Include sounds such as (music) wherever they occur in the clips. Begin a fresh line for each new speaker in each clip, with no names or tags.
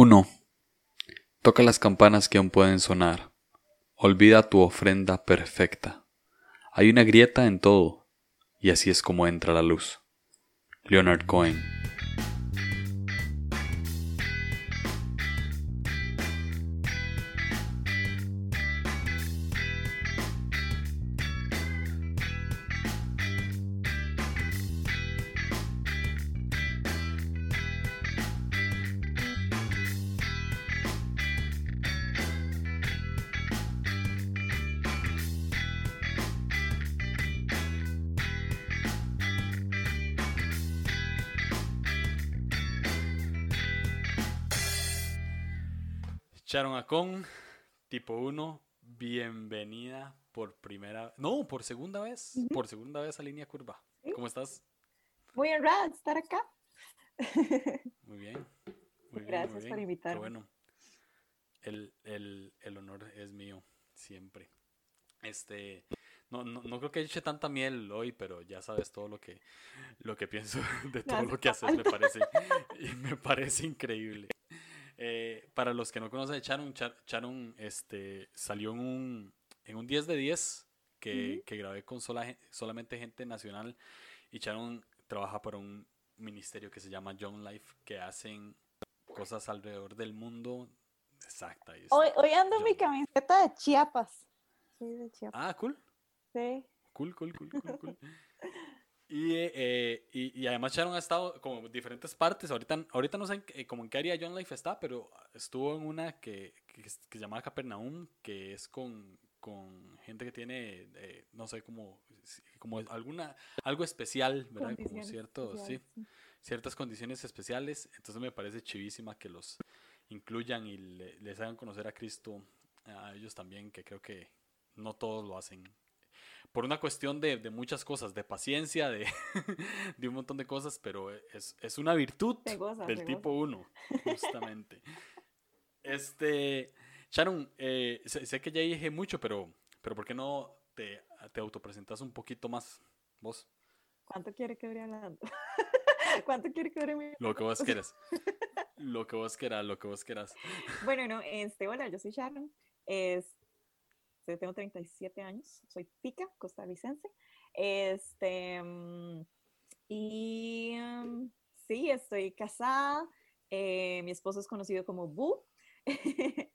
1. Toca las campanas que aún pueden sonar. Olvida tu ofrenda perfecta. Hay una grieta en todo, y así es como entra la luz. Leonard Cohen. Por segunda vez, por segunda vez a Línea Curva. ¿Cómo estás?
Muy honrada de estar acá.
Muy bien. Muy bien,
Gracias
muy
por
Qué
invitarme.
bueno. El, el, el honor es mío, siempre. Este, no, no, no creo que eche tanta miel hoy, pero ya sabes todo lo que, lo que pienso (laughs) de todo lo que haces, me parece, y (laughs) me parece increíble. Eh, para los que no conocen a Sharon, Char- Sharon este, salió en un, en un 10 de 10 que,
Ujú.
que grabé con sola solamente gente nacional y Sharon trabaja para un ministerio que se llama Young Life que hacen cosas alrededor del mundo. Exacta.
Hoy, hoy ando en mi camiseta de Chiapas. Soy de Chiapas.
Ah, cool.
Sí.
Cool, cool, cool, cool, cool. (laughs) Y, eh, y, y además Sharon ha estado como en diferentes partes. Ahorita, ahorita no sé en qué- como en qué área John Life está, pero estuvo en una que, que, que se llama Capernaum, que es con, con gente que tiene, eh, no sé, como, como alguna, algo especial, ¿verdad? Como
Condiciones
cierto, sí, ciertas condiciones especiales. Entonces me parece chivísima que los incluyan y le- les hagan conocer a Cristo a ellos también, que creo que no todos lo hacen. Por una cuestión de, de muchas cosas, de paciencia, de, (laughs) de un montón de cosas, pero es, es una virtud
goza,
del tipo
goza.
1, justamente. (laughs) este, Sharon, eh, sé, sé que ya dije mucho, pero, pero ¿por qué no te, te autopresentas un poquito más vos?
¿Cuánto quiere que dure hablando? (laughs) ¿Cuánto quiere que mi...
Lo que vos quieras. (laughs) Lo que vos quieras, lo que vos quieras.
Bueno, no, este, hola, yo soy Sharon. Este, tengo 37 años. Soy tica, costarricense. Este, mm, y mm, sí, estoy casada. eh, mi esposo es conocido como Bu. (laughs)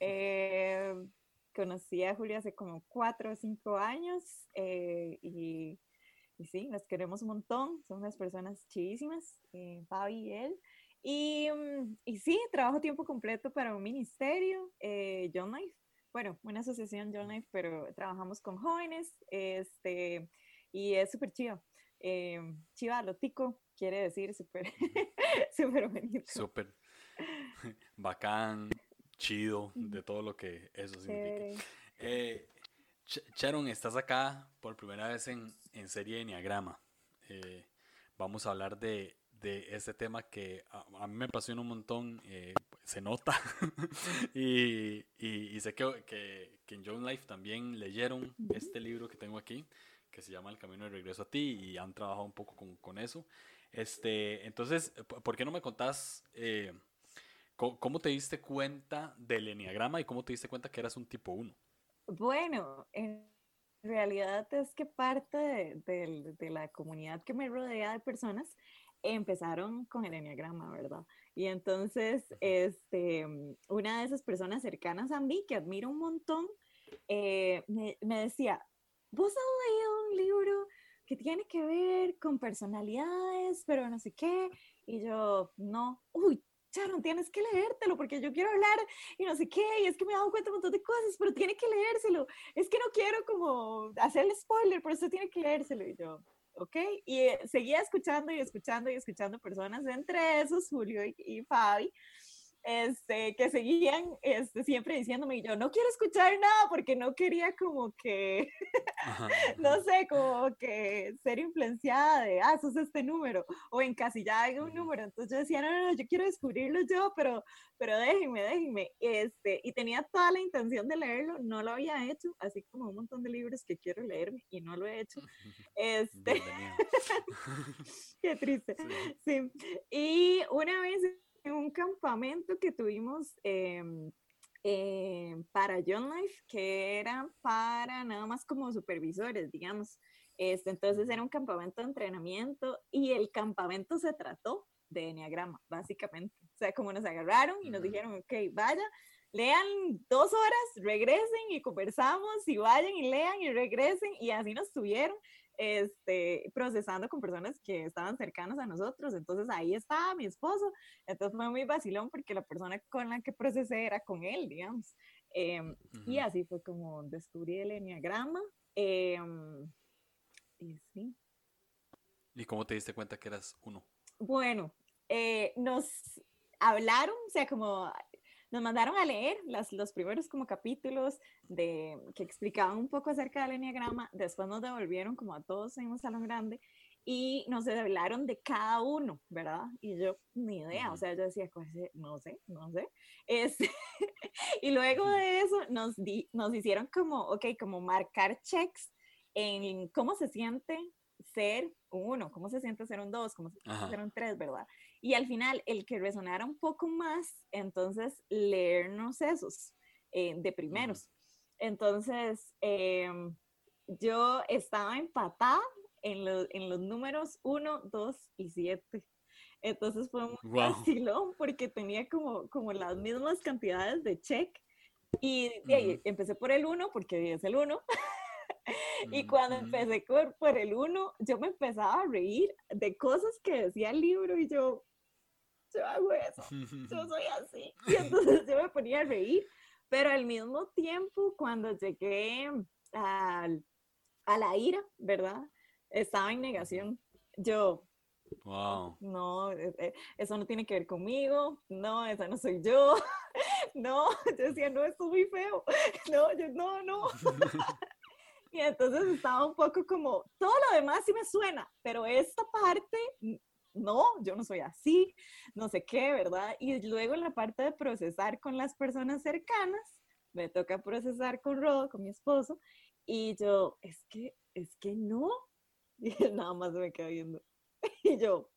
Eh, conocí a Julia hace como cuatro o cinco años eh, y, y sí, las queremos un montón. Son unas personas chidísimas, eh, Fabi y él. Y, mm, y sí, trabajo tiempo completo para un ministerio, eh, John Life. Bueno, una asociación John Life, pero trabajamos con jóvenes este, y es súper chido. Eh, chiva, lo tico, quiere decir súper (laughs) súper bonito.
Súper (laughs) bacán, chido, de todo lo que eso significa. Eh, Sharon, estás acá por primera vez en, en serie de Enneagrama. Eh, vamos a hablar de, de este tema que a, a mí me apasiona un montón, eh, se nota. (laughs) y, y- y sé que, que, que en John Life también leyeron este libro que tengo aquí, que se llama El Camino de Regreso a Ti, y han trabajado un poco con, con eso. Este, entonces, ¿por qué no me contás eh, cómo te diste cuenta del Enneagrama y cómo te diste cuenta que eras un tipo 1?
Bueno, en realidad es que parte de, la comunidad que me rodea de personas empezaron con el enneagrama, ¿verdad? Y entonces, este, una de esas personas cercanas a mí, que admiro un montón, eh, me, me decía, ¿vos has leído un libro que tiene que ver con personalidades, pero no sé qué? Y yo, no, uy, Sharon, tienes que leértelo porque yo quiero hablar y no sé qué, y es que me he dado cuenta de un montón de cosas, pero tiene que leérselo. Es que no quiero como hacerle spoiler, pero usted tiene que leérselo. Y yo, ok. Y eh, seguía escuchando y escuchando y escuchando personas, entre esos Julio y, y Fabi, este, que seguían este, siempre diciéndome, y yo no quiero escuchar nada porque no quería como que,
Ajá, (laughs)
no sé, como que ser influenciada de, ah, sos este número, o encasillada en un número. Entonces yo decía, no, no, no, yo quiero descubrirlo yo, pero, pero déjenme, déjenme. Este, y tenía toda la intención de leerlo, no lo había hecho, así como un montón de libros que quiero leerme y no lo he hecho. (laughs) Este, (laughs) qué triste.
Sí.
Sí. Y una vez en un campamento que tuvimos em, eh, para John Life, que era para nada más como supervisores, digamos. Este, entonces era un campamento de entrenamiento y el campamento se trató de Enneagrama, básicamente. O sea, como nos agarraron y nos dijeron, ok, vaya, lean dos horas, regresen y conversamos y vayan y lean y regresen y así nos tuvieron este, procesando con personas que estaban cercanas a nosotros. Entonces ahí estaba mi esposo. Entonces fue muy vacilón porque la persona con la que procesé era con él, digamos. Em, y así fue como descubrí el enneagrama. Em, y sí.
¿Y cómo te diste cuenta que eras uno?
Bueno, eh, nos hablaron, o sea, como nos mandaron a leer las, los primeros como capítulos de, que explicaban un poco acerca del enneagrama, después nos devolvieron como a todos en un salón grande y nos hablaron de cada uno, ¿verdad? Y yo, ni idea, o sea, yo decía, no sé, no sé. (laughs) Es, (laughs) y luego de eso nos, di, nos hicieron como, ok, como marcar checks en cómo se siente ser un uno, cómo se siente ser un dos, cómo se siente ser un tres, ¿verdad? Y al final, el que resonara un poco más, entonces leernos esos eh, de primeros. Entonces, em, yo estaba empatada en, en, los números 1, 2 y 7. Entonces fue un wow. porque tenía como, como las mismas cantidades de check. Y, ahí, empecé por el 1 porque es el 1. (laughs) y cuando empecé por, por el 1, yo me empezaba a reír de cosas que decía el libro y yo, yo hago eso, yo (laughs) soy así. (laughs) Y entonces yo me ponía a reír, pero al mismo tiempo, cuando llegué a, a la ira, ¿verdad? Estaba en negación. Yo,
Wow.
No, e, e, eso no tiene que ver conmigo. No, esa no soy yo. (laughs) No, yo decía, no, esto es muy feo. No, yo, no, no. Y entonces estaba un poco como, todo lo demás sí me suena, pero esta parte no, yo no soy así, no sé qué, ¿verdad? Y luego en la parte de procesar con las personas cercanas, me toca procesar con Rodo, con mi esposo, y yo, es que, es que no. (laughs) Y él nada más me queda viendo. (laughs) Y yo.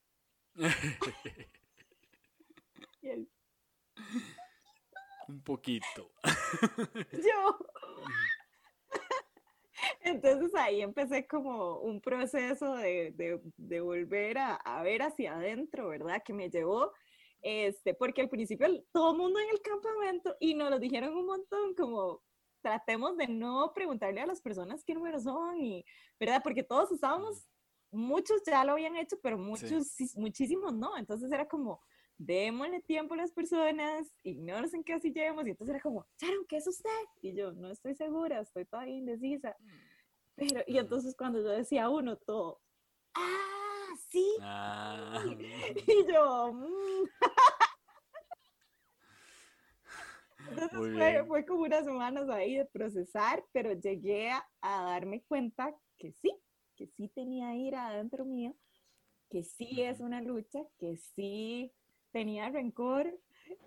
(laughs)
y él. Un poquito.
yo. Entonces ahí empecé como un proceso de, de, volver a, a, ver hacia adentro, ¿verdad? Que me llevó, este, porque al principio todo el mundo en el campamento y nos lo dijeron un montón, como tratemos de no preguntarle a las personas qué números son, y, ¿verdad? Porque todos estábamos, muchos ya lo habían hecho, pero muchos, muchísimos no. Entonces era como, démosle tiempo a las personas, ignores en qué así llevamos. Y entonces era como, Sharon, ¿qué es usted? Y yo, no estoy segura, estoy todavía indecisa. Mm. Pero, y entonces cuando yo decía uno, todo, ah, sí. Ah. (laughs) Y yo, mm". (laughs) Entonces fue, fue, como unas semanas ahí de procesar, pero llegué a, a, darme cuenta que sí, que sí tenía ira adentro mío, que sí es una lucha, que sí tenía rencor,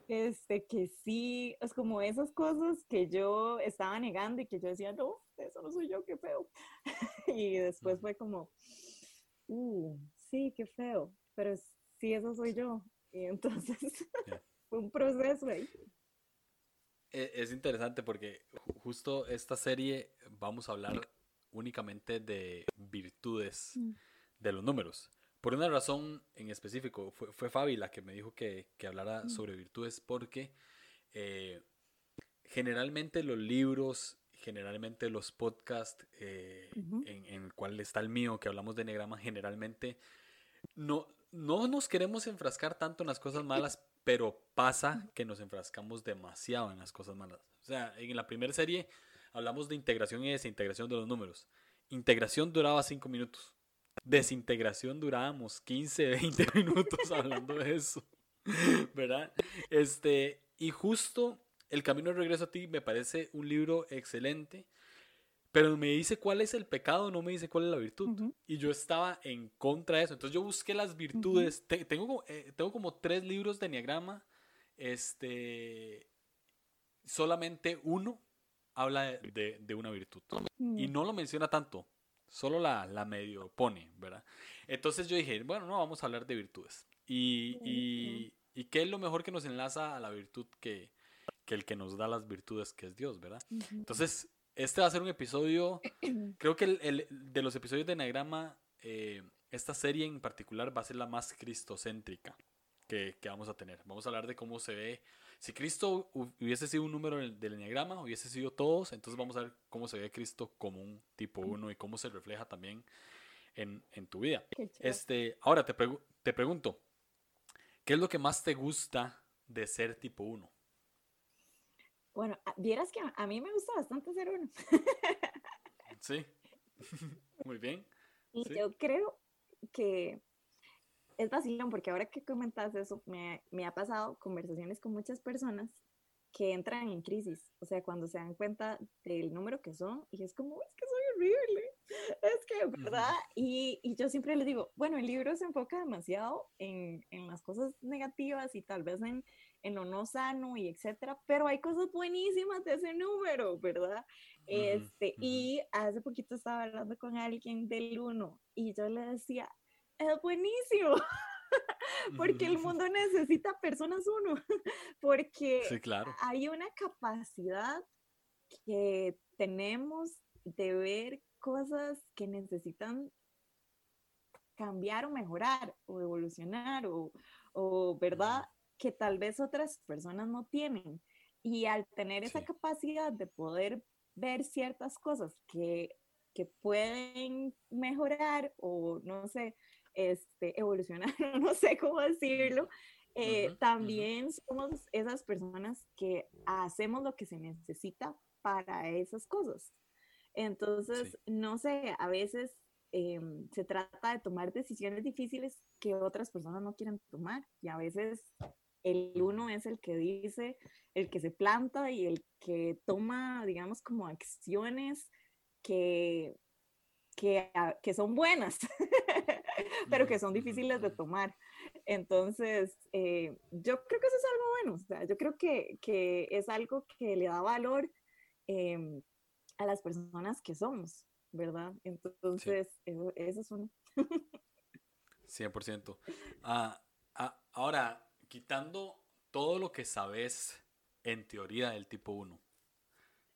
este, que sí, es como esas cosas que yo estaba negando y que yo decía, no, eso no soy yo, qué feo. (laughs) y después fue como, uh, sí, qué feo, pero sí, eso soy yo. Y entonces (laughs) fue un proceso ahí.
E, es interesante porque justo esta serie vamos a hablar únicamente de virtudes mm. de los números. Por una razón en específico, fue, fue Fabi la que me dijo que, que hablara mm. sobre virtudes porque eh, generalmente los libros, generalmente los podcasts eh, en, en, el cual está el mío, que hablamos de enegrama, generalmente no, no nos queremos enfrascar tanto en las cosas malas, pero pasa que nos enfrascamos demasiado en las cosas malas. O sea, en la primera serie hablamos de integración y desintegración de los números. Integración duraba cinco minutos desintegración durábamos 15, 20 (laughs) minutos hablando de eso, ¿verdad? Este, y justo El Camino de Regreso a ti me parece un libro excelente, pero me dice cuál es el pecado, no me dice cuál es la virtud. Y yo estaba en contra de eso. Entonces yo busqué las virtudes. tengo, eh, tengo como tres libros de Enneagrama. Este, solamente uno habla de, de una virtud. Y no lo menciona tanto. Solo la, la medio pone, ¿verdad? Entonces yo dije, bueno, no, vamos a hablar de virtudes. Y, y, ¿Y qué es lo mejor que nos enlaza a la virtud que, que el que nos da las virtudes, que es Dios, ¿verdad? Entonces, este va a ser un episodio, (clears throat) creo que el, de los episodios de Enagrama, eh, esta serie en particular va a ser la más cristocéntrica que, que, vamos a tener. Vamos a hablar de cómo se ve. Si Cristo hubiese sido un número del Enneagrama, hubiese sido todos, entonces vamos a ver cómo se ve Cristo como un tipo uno y cómo se refleja también en, en tu vida. Este, ahora te, te pregunto, ¿qué es lo que más te gusta de ser tipo uno?
Bueno, vieras que a mí me gusta bastante ser uno.
sí, (laughs) muy bien.
Y yo creo que es vacilón porque ahora que comentas eso, me, me, ha pasado conversaciones con muchas personas que entran en crisis, o sea, cuando se dan cuenta del número que son y es como, es que soy horrible, (laughs) es que, ¿verdad? y, y, yo siempre les digo, bueno, el libro se enfoca demasiado en, en las cosas negativas y tal vez en, en, lo no sano y etcétera, pero hay cosas buenísimas de ese número, ¿verdad? Este, y hace poquito estaba hablando con alguien del 1 y yo le decía, es buenísimo. (laughs) porque el mundo necesita personas uno, (laughs) porque hay una capacidad que tenemos de ver cosas que necesitan cambiar o mejorar o evolucionar o, o verdad que tal vez otras personas no tienen. Y al tener esa capacidad de poder ver ciertas cosas que, que pueden mejorar o no sé, este, evolucionar, (laughs) no sé cómo decirlo, eh, también somos esas personas que hacemos lo que se necesita para esas cosas. Entonces, no sé, a veces em, se trata de tomar decisiones difíciles que otras personas no quieren tomar y a veces el uno es el que dice, el que se planta y el que toma, digamos, como acciones que, que, que son buenas. (laughs) (laughs) pero que son difíciles de tomar. Entonces, eh, yo creo que eso es algo bueno, o sea, yo creo que, que es algo que le da valor em, a las personas que somos, ¿verdad? Entonces, eso, es uno.
100%. Ah, ah, ahora, quitando todo lo que sabes en teoría del tipo 1,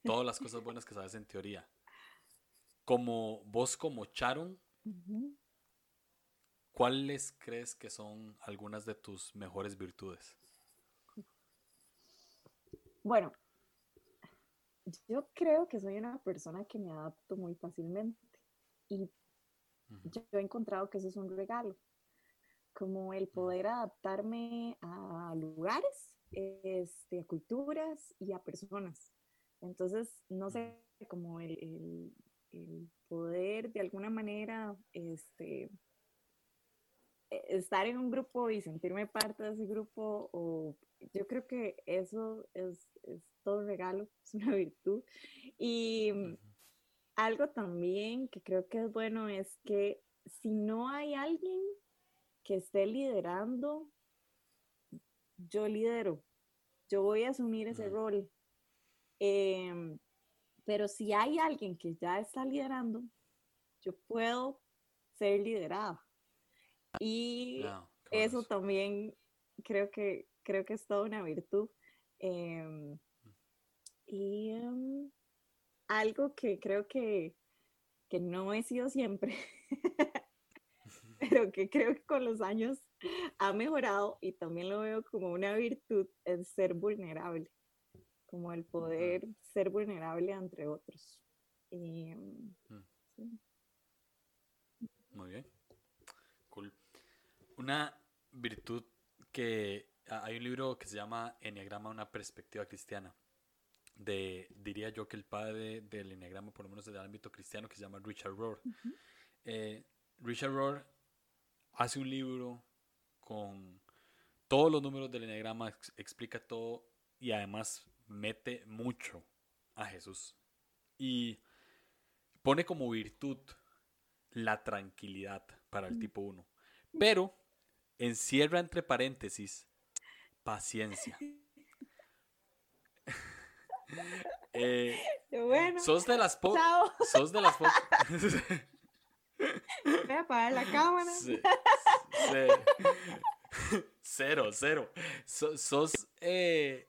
todas las cosas (laughs) buenas que sabes en teoría, como vos como Charon, ¿cuáles crees que son algunas de tus mejores virtudes?
Bueno, yo creo que soy una persona que me adapto muy fácilmente y yo he encontrado que eso es un regalo, como el poder adaptarme a lugares, este, a culturas y a personas. Entonces, no sé, como el, el poder de alguna manera este, estar en un grupo y sentirme parte de ese grupo, o yo creo que eso es, es todo un regalo, (laughs) es una virtud. Y algo también que creo que es bueno es que si no hay alguien que esté liderando, yo lidero, yo voy a asumir ese rol. Em, pero si hay alguien que ya está liderando, yo puedo ser liderada. Y eso también creo que, creo que es toda una virtud. Em, y em, algo que creo que, que no he sido siempre, (laughs) pero que creo que con los años ha mejorado y también lo veo como una virtud, es ser vulnerable, como el poder ser vulnerable entre otros. Em,
mm. Muy bien. Una virtud que ah, hay un libro que se llama Enneagrama, una perspectiva cristiana. De, diría yo que el padre del Enneagrama, por lo menos del ámbito cristiano, que se llama Richard Rohr. Eh, Richard Rohr hace un libro con todos los números del Enneagrama, explica todo y además mete mucho a Jesús. Y pone como virtud la tranquilidad para el tipo 1. Pero encierra entre paréntesis paciencia. (laughs) eh,
bueno,
sos de las pocas. Sos de las pocas. (laughs)
Voy a apagar la cámara.
Cero, cero. sos eh,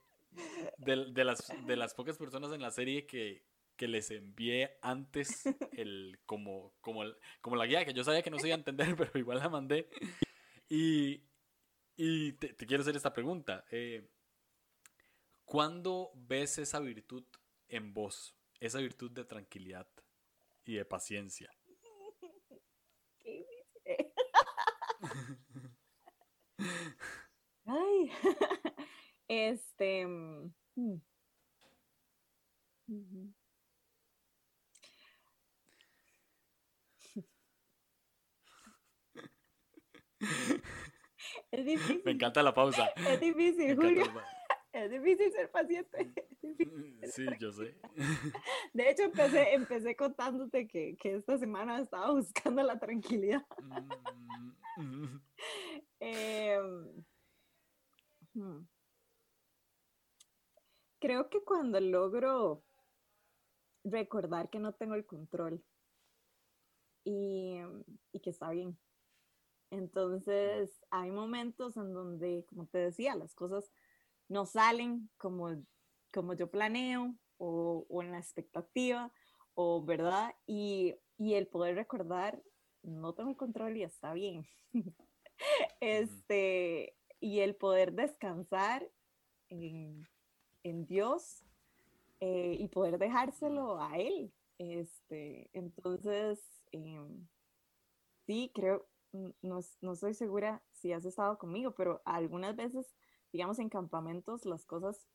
de, las, de las pocas personas en la serie que, que les envié antes el, como, como, como la guía, que yo sabía que no se iba a entender, (laughs) pero igual la mandé. Y, te, quiero hacer esta pregunta. Eh, ¿Cuándo ves esa virtud en vos? Esa virtud de tranquilidad y de paciencia.
Ay, (laughs) este. Mm. (laughs) Es difícil.
Me encanta la pausa.
Es difícil, Julio. (laughs) Es difícil ser paciente.
Sí, yo sé. (laughs)
De hecho, empecé, empecé contándote que, que esta semana estaba buscando la tranquilidad. Mm, em, hmm. Creo que cuando logro recordar que no tengo el control y, y que está bien. Entonces, hay momentos en donde, como te decía, las cosas no salen como, como yo planeo o, o en la expectativa, o verdad, y, y, el poder recordar, no tengo control y está bien. (laughs) este, y el poder descansar en, en Dios eh, y poder dejárselo a Él. Este, entonces, em, sí, creo, no, no estoy segura si has estado conmigo, pero algunas veces digamos, en campamentos las cosas,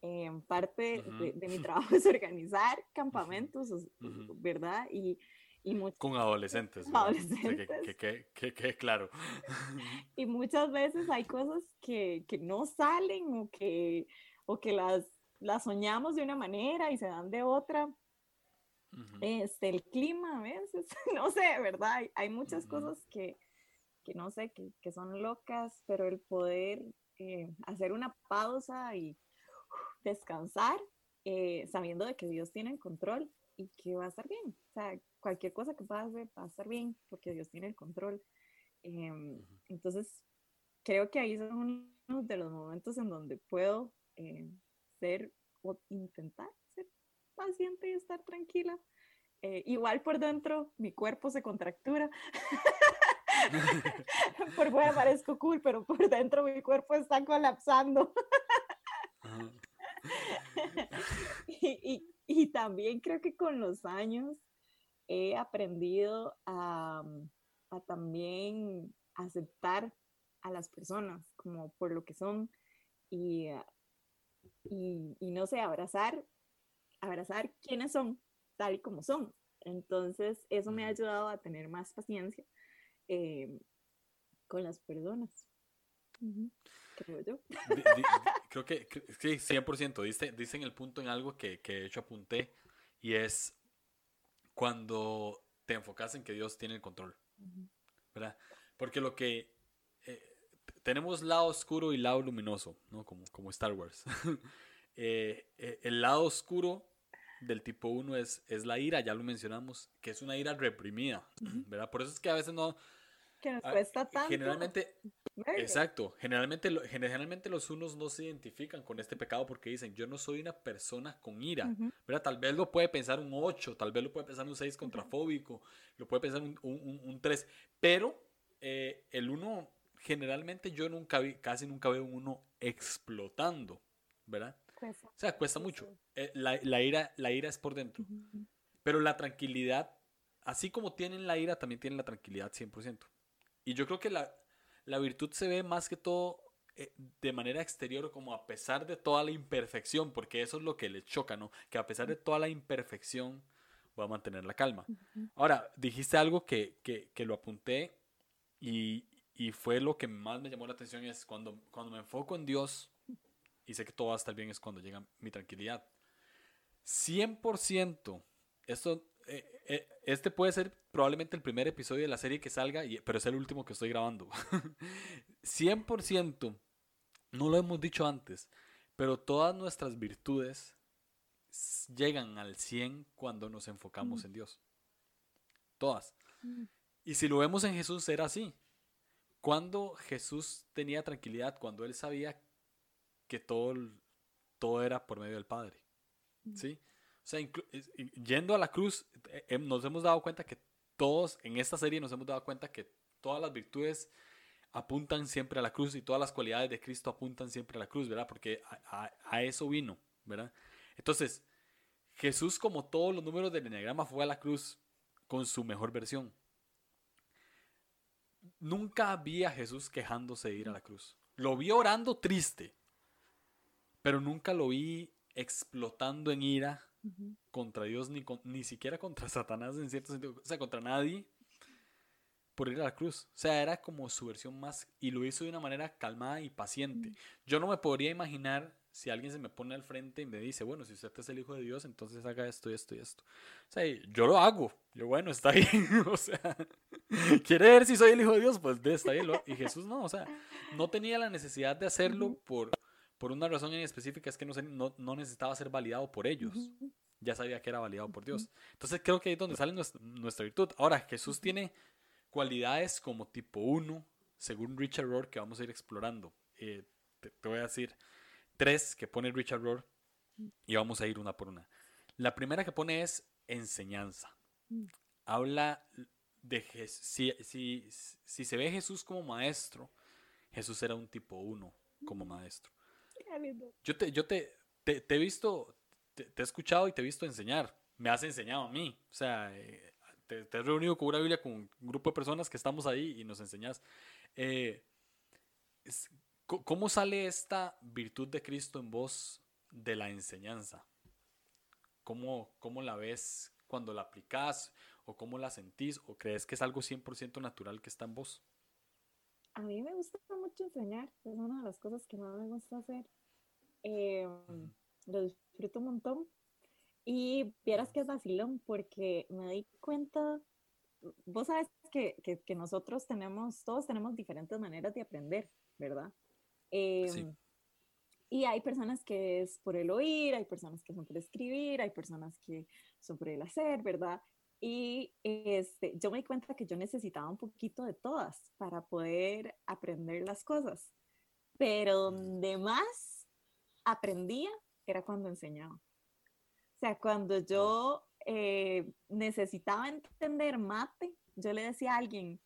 en parte de, mi (laughs) trabajo es organizar campamentos, ¿verdad? Y, y
Con adolescentes.
Adolescentes.
Que, que, que, claro. (laughs) (laughs)
y muchas veces hay cosas que, que no salen o que, o que las, las soñamos de una manera y se dan de otra. Este, el clima a veces, (laughs) no sé, ¿verdad? Hay, hay muchas cosas que, que no sé, que, que son locas, pero el poder eh, hacer una pausa y descansar, eh, sabiendo de que Dios tiene el control y que va a estar bien. O sea, cualquier cosa que pase va a estar bien porque Dios tiene el control. Em, entonces, creo que ahí son uno de los momentos en donde puedo eh, ser o intentar paciente y estar tranquila. igual por dentro mi cuerpo se contractura. (laughs) por fuera parezco cool, pero por dentro mi cuerpo está colapsando. y, y, también creo que con los años he aprendido a, a también aceptar a las personas como por lo que son y, y, y, no sé, abrazar, abrazar quiénes son, tal y como son. Entonces, eso me ha ayudado a tener más paciencia Em, con las personas. Creo yo.
creo que sí, 100%. Dice, dicen el punto en algo que, que de hecho apunté y es cuando te enfocas en que Dios tiene el control. ¿Verdad? Porque lo que eh, tenemos lado oscuro y lado luminoso, ¿no? Como, como Star Wars. (laughs) Eh, eh, el lado oscuro del tipo 1 es, es la ira, ya lo mencionamos, que es una ira reprimida, ¿verdad? Por eso es que a veces no,
que nos cuesta tanto.
Generalmente, exacto, generalmente, generalmente los unos no se identifican con este pecado porque dicen, yo no soy una persona con ira, ¿verdad? Tal vez lo puede pensar un 8, tal vez lo puede pensar un 6 contrafóbico, lo puede pensar un, un, 3, pero eh, el 1, generalmente yo nunca vi, casi nunca veo un 1 explotando, ¿verdad? O sea, cuesta mucho. Eh, la, la, ira, la ira es por dentro. Pero la tranquilidad, así como tienen la ira, también tienen la tranquilidad 100%. Y yo creo que la, la virtud se ve más que todo eh, de manera exterior como a pesar de toda la imperfección, porque eso es lo que le choca, ¿no? Que a pesar de toda la imperfección va a mantener la calma. Ahora, dijiste algo que, que, que lo apunté y, y, fue lo que más me llamó la atención, es cuando, cuando me enfoco en Dios y sé que todo va a estar bien, es cuando llega mi tranquilidad. 100%, esto eh, eh, este puede ser probablemente el primer episodio de la serie que salga, pero es el último que estoy grabando. (laughs) 100%, no lo hemos dicho antes, pero todas nuestras virtudes llegan al 100 cuando nos enfocamos mm. en Dios. Todas. Mm. Y si lo vemos en Jesús, era así. cuando Jesús tenía tranquilidad, cuando él sabía que todo, todo era por medio del Padre. ¿Sí? O sea, yendo a la cruz, eh, eh, nos hemos dado cuenta que todos en esta serie nos hemos dado cuenta que todas las virtudes apuntan siempre a la cruz y todas las cualidades de Cristo apuntan siempre a la cruz, ¿verdad? Porque a, eso vino, ¿verdad? Entonces, Jesús, como todos los números del enneagrama, fue a la cruz con su mejor versión. Nunca vi a Jesús quejándose de ir a la cruz. Lo vi orando triste, pero nunca lo vi explotando en ira contra Dios, ni, ni siquiera contra (laughs) Satanás en cierto sentido, o sea, contra nadie por ir a la cruz. O sea, era como su versión más, y lo hizo de una manera calmada y paciente. Yo no me podría imaginar si alguien se me pone al frente y me dice, bueno, si usted es el Hijo de Dios, entonces haga esto y esto y esto. O sea, yo lo hago. Yo, bueno, está (laughs) bien. o sea, (laughs) quiere ver si soy el Hijo de Dios, pues de, está bien. Y Jesús no, o sea, no tenía la necesidad de hacerlo por, por una razón en específica, es que no, no, no necesitaba ser validado por ellos. Ya sabía que era validado por Dios. Entonces creo que ahí es donde sale nuestra, nuestra virtud. Ahora, Jesús tiene cualidades como tipo 1, según Richard Rohr, que vamos a ir explorando. Eh, te, voy a decir tres que pone Richard Rohr y vamos a ir una por una. La primera que pone es enseñanza. Habla de si, si, si se ve Jesús como maestro, Jesús era un tipo 1 como maestro. Yo te, yo te, te, he visto, te, he escuchado y te he visto enseñar. Me has enseñado a mí. O sea, eh, te, has reunido con una Biblia con un grupo de personas que estamos ahí y nos enseñas. Eh, ¿Cómo sale esta virtud de Cristo en vos de la enseñanza? ¿Cómo, cómo la ves cuando la aplicas o cómo la sentís o crees que es algo 100% natural que está en vos?
A mí me gusta mucho enseñar, es una de las cosas que más me gusta hacer. Eh, lo disfruto un montón y vieras que es vacilón porque me di cuenta, vos sabes que, que, nosotros tenemos, todos tenemos diferentes maneras de aprender, ¿verdad? Em, y hay personas que es por el oír, hay personas que son por escribir, hay personas que son por el hacer, ¿verdad? Y este, yo me di cuenta que yo necesitaba un poquito de todas para poder aprender las cosas. Pero donde más aprendía era cuando enseñaba sea, cuando yo eh, necesitaba entender mate, yo le decía a alguien,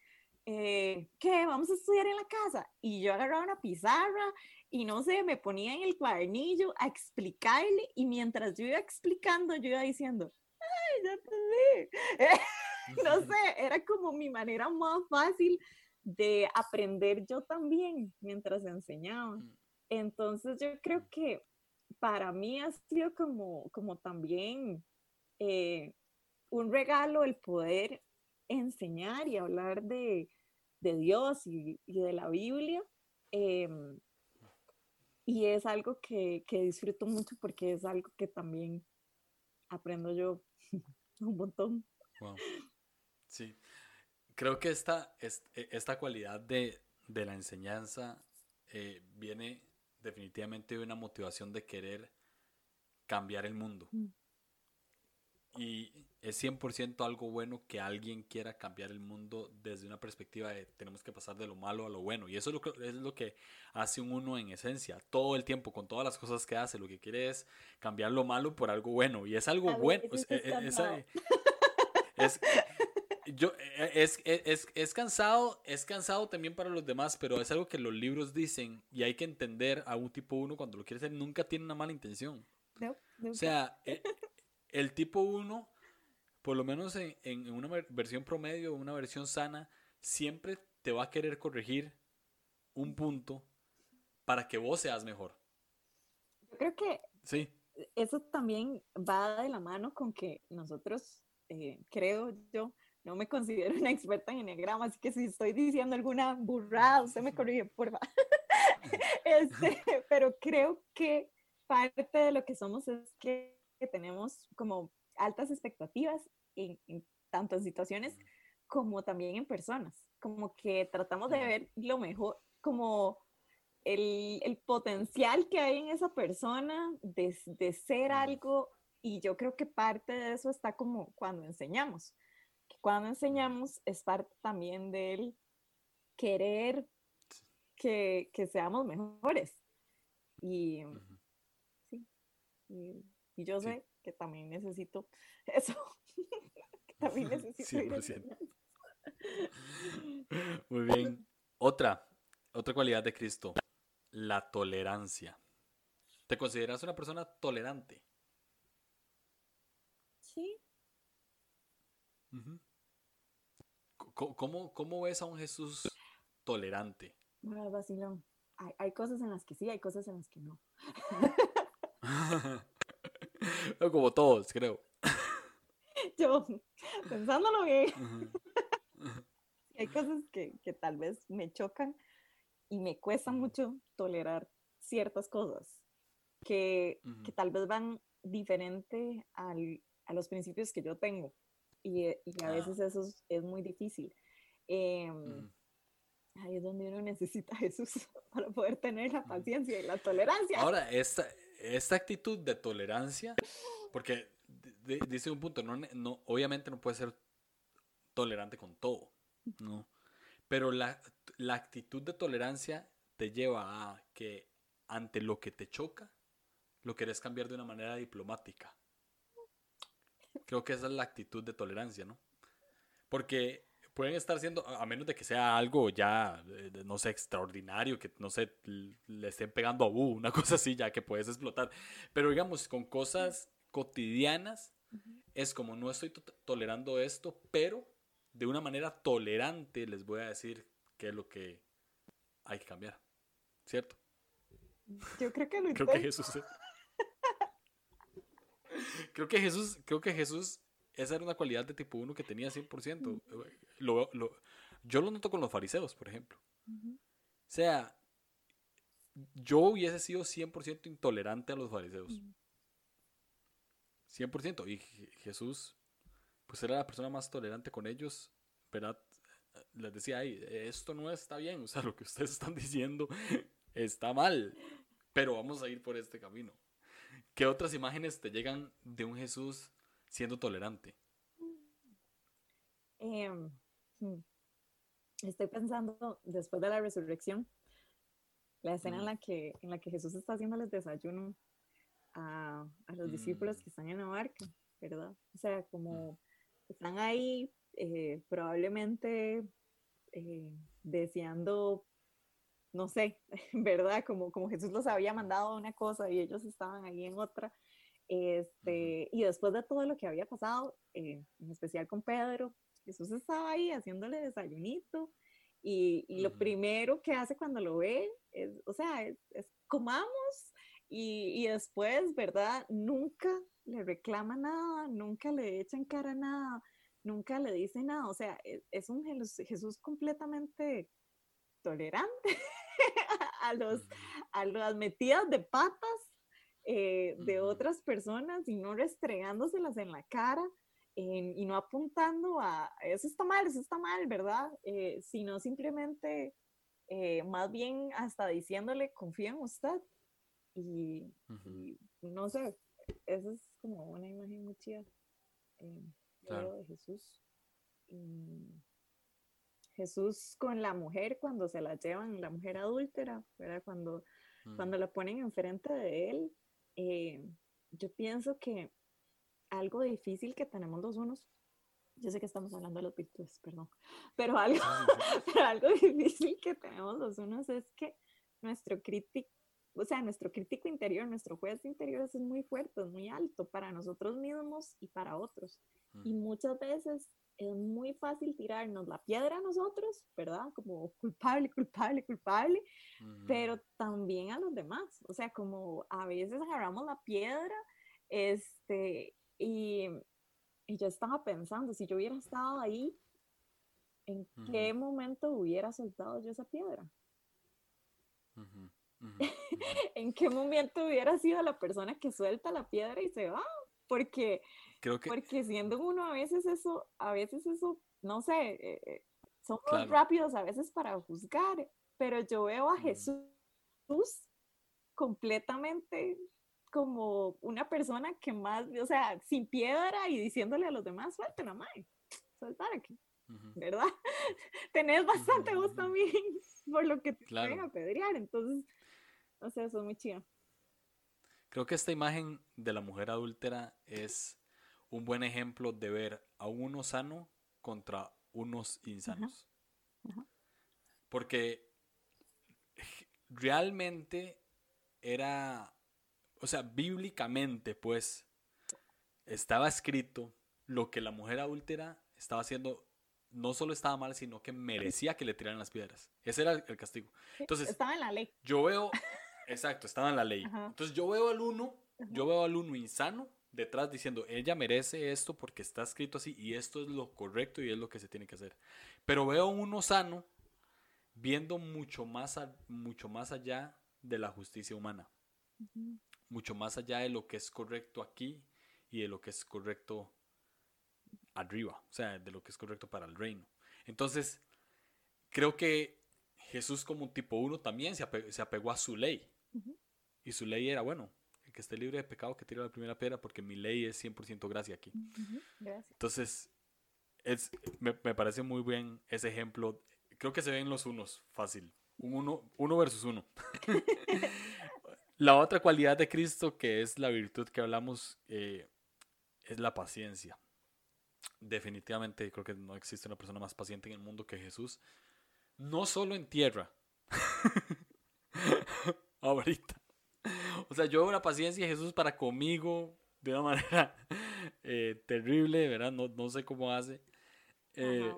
eh, ¿qué? Vamos a estudiar en la casa. Y yo agarraba una pizarra y no sé, me ponía en el cuadernillo a explicarle y mientras yo iba explicando, yo iba diciendo, ¡ay, ya te (laughs) no sé, era como mi manera más fácil de aprender yo también mientras enseñaba. Mm. Entonces yo creo que para mí ha sido como, como también eh, un regalo el poder enseñar y hablar de, Dios y, de la Biblia. Em, y es algo que, disfruto mucho porque es algo que también aprendo yo (laughs) un montón.
Sí, creo que esta, e, esta cualidad de, la enseñanza eh, viene definitivamente una motivación de querer cambiar el mundo. Mm. Y es 100% algo bueno que alguien quiera cambiar el mundo desde una perspectiva de tenemos que pasar de lo malo a lo bueno. Y eso es lo que, es lo que hace un uno en esencia. Todo el tiempo, con todas las cosas que hace, lo que quiere es cambiar lo malo por algo bueno. Y es algo bueno. es, (laughs) yo, eh, es, es, es, cansado, es cansado también para los demás, pero es algo que los libros dicen y hay que entender a un tipo uno cuando lo quiere hacer, nunca tiene una mala intención. o sea, el, el, tipo uno, por lo menos en, en una versión promedio, una versión sana, siempre te va a querer corregir un punto para que vos seas mejor.
Yo creo que sí. eso también va de la mano con que nosotros, eh, creo yo, no me considero una experta en enneagrama, así que si estoy diciendo alguna burrada, usted me corrige, por favor. (laughs) Este, pero creo que parte de lo que somos es que, tenemos como altas expectativas en, tanto en situaciones como también en personas, como que tratamos de ver lo mejor, como el, el potencial que hay en esa persona de, de ser algo, y yo creo que parte de eso está como cuando enseñamos cuando enseñamos es parte también del querer que, que seamos mejores. Y, sí, y, yo sé que también necesito eso, (laughs) que también (laughs) necesito (laughs)
Muy bien. Otra, otra cualidad de Cristo, la tolerancia. ¿Te consideras una persona tolerante?
Sí.
¿Cómo, ¿Cómo, ves a un Jesús tolerante?
Bueno, vacilón. Hay, hay, cosas en las que sí, hay cosas en las que no. (laughs)
Como todos, creo. (laughs)
Yo, pensándolo bien, (laughs) hay cosas que, que, tal vez me chocan y me cuesta mucho tolerar ciertas cosas que, que tal vez van diferente al, a los principios que yo tengo. Y, y a ah. veces eso es, muy difícil. Eh, Ahí es donde uno (laughs) necesita a Jesús para poder tener la paciencia y la tolerancia.
Ahora, esta, esta actitud de tolerancia, porque dice un punto, no, no, obviamente no puede ser tolerante con todo, ¿no? Pero la, la actitud de tolerancia te lleva a que ante lo que te choca, lo querés cambiar de una manera diplomática. Creo que esa es la actitud de tolerancia, ¿no? Porque pueden estar siendo, a menos de que sea algo ya, eh, no sé, extraordinario, que no sé, le estén pegando a Bu, una (laughs) cosa así, ya que puedes explotar. Pero digamos, con cosas cotidianas, es como no estoy tolerando esto, pero de una manera tolerante les voy a decir qué es lo que hay que cambiar. ¿Cierto?
Yo creo que lo
Creo que Jesús. (laughs) creo que Jesús, creo que Jesús, esa era una cualidad de tipo 1 que tenía 100%. Lo, lo, yo lo noto con los fariseos, por ejemplo. O sea, yo hubiese sido 100% intolerante a los fariseos. 100%. Y Jesús, pues era la persona más tolerante con ellos, ¿verdad? Les decía, Ay, esto no está bien, o sea, lo que ustedes están diciendo (laughs) está mal, pero vamos a ir por este camino. ¿Qué otras imágenes te llegan de un Jesús siendo tolerante?
Em, hmm, estoy pensando, después de la resurrección, la escena en, la que, en la que Jesús está haciéndoles desayuno a, a los discípulos mm. que están en la barca, ¿verdad? O sea, como están ahí eh, probablemente eh, deseando no sé, (laughs) ¿verdad? Como, como Jesús los había mandado una cosa y ellos estaban ahí en otra. Este, y después de todo lo que había pasado, eh, en especial con Pedro, Jesús estaba ahí haciéndole desayunito y, y lo primero que hace cuando lo ve es, o sea, es, comamos y, y, después, ¿verdad? Nunca le reclama nada, nunca le echa en cara nada, nunca le dice nada, o sea, es, es un Jesús completamente tolerante (laughs) (laughs) a, los, a las metidas de patas eh, de otras personas y no restregándoselas en la cara y no apuntando a eso está mal, eso está mal, ¿verdad? Eh, sino simplemente eh, más bien hasta diciéndole confía en usted y, no sé, esa es como una imagen muy chida de Jesús. Jesús con la mujer cuando se la llevan, la mujer adúltera, ¿verdad? Cuando, mm. cuando la ponen enfrente de él, eh, yo pienso que algo difícil que tenemos los unos, yo sé que estamos hablando de los virtudes, perdón, pero algo, (laughs) pero algo difícil que tenemos los unos es que nuestro crítico, o sea, nuestro crítico interior, nuestro juez interior es muy fuerte, es muy alto para nosotros mismos y para otros. Y mm. muchas veces es muy fácil tirarnos la piedra a nosotros, ¿verdad? Como culpable, culpable, culpable, pero también a los demás. O sea, como a veces agarramos la piedra, este, y, y yo estaba pensando, si yo hubiera estado ahí, ¿en qué momento hubiera soltado yo esa piedra? (laughs) ¿En qué momento hubiera sido la persona que suelta la piedra y se va? Porque Creo que... Porque siendo uno a veces eso, a veces eso, no sé, eh, eh, somos rápidos a veces para juzgar, pero yo veo a Jesús completamente como una persona que más, o sea, sin piedra y diciéndole a los demás, suelten la madre, soltar aquí. ¿verdad? (laughs) Tenés bastante vos (laughs) también, por lo que te claro. pueden apedrear, entonces, o sea, eso es muy chido.
Creo que esta imagen de la mujer adúltera es un buen ejemplo de ver a uno sano contra unos insanos. Porque realmente era, o sea, bíblicamente, pues, estaba escrito lo que la mujer adúltera estaba haciendo no solo estaba mal, sino que merecía que le tiraran las piedras. Ese era el castigo. Entonces,
estaba en la ley.
Yo veo, (laughs) exacto, estaba en la ley. Entonces yo veo al uno, yo veo al uno insano detrás diciendo, ella merece esto porque está escrito así y esto es lo correcto y es lo que se tiene que hacer. Pero veo a uno sano viendo mucho más, mucho más allá de la justicia humana. Mucho más allá de lo que es correcto aquí y de lo que es correcto arriba, o sea, de lo que es correcto para el reino. Entonces, creo que Jesús como un tipo uno también se, apegó, a su ley. Y su ley era, bueno, el que esté libre de pecado que tire la primera piedra porque mi ley es 100% gracia aquí. Entonces, es, me, parece muy bien ese ejemplo. Creo que se ven los unos fácil. Un uno, uno versus uno. (laughs) la otra cualidad de Cristo, que es la virtud que hablamos, eh, es la paciencia definitivamente creo que no existe una persona más paciente en el mundo que Jesús. No solo en tierra. (laughs) (laughs) Ahorita. O sea, yo veo una paciencia de Jesús para conmigo de una (laughs) manera eh, terrible, ¿verdad? No, no, sé cómo hace. Eh,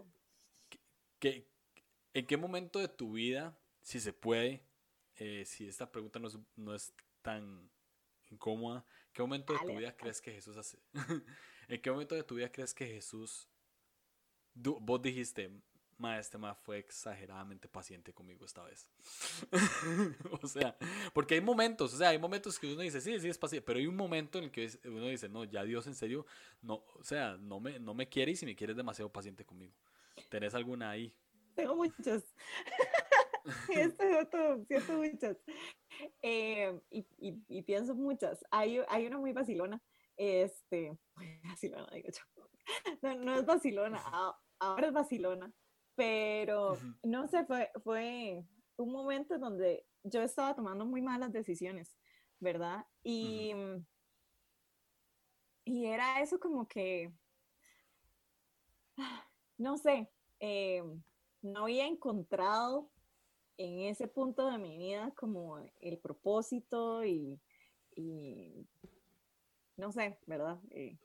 ¿En qué momento de tu vida, si se puede, eh, si esta pregunta no es, no es tan incómoda, ¿qué momento de tu vida crees que Jesús hace? (laughs) ¿En qué momento de tu vida crees que Jesús, vos dijiste, ma, este ma fue exageradamente paciente conmigo esta vez? (laughs) o sea, porque hay momentos, o sea, hay momentos que uno dice, sí, sí es paciente, pero hay un momento en el que uno dice, no, ya Dios en serio, no, o sea, no me, no me quiere y si me quiere es demasiado paciente conmigo. ¿Tenés alguna ahí?
Tengo muchos. Esto es siento muchas. Eh, y, y, y, pienso muchas. Hay, hay una muy vacilona este, (laughs) Barcelona, digo yo. No, no es Barcelona, ahora es Barcelona. Pero no sé, fue, fue un momento donde yo estaba tomando muy malas decisiones, ¿verdad? Y, y era eso como que, no sé, eh, no había encontrado en ese punto de mi vida como el propósito y, y no sé, ¿verdad? Eh,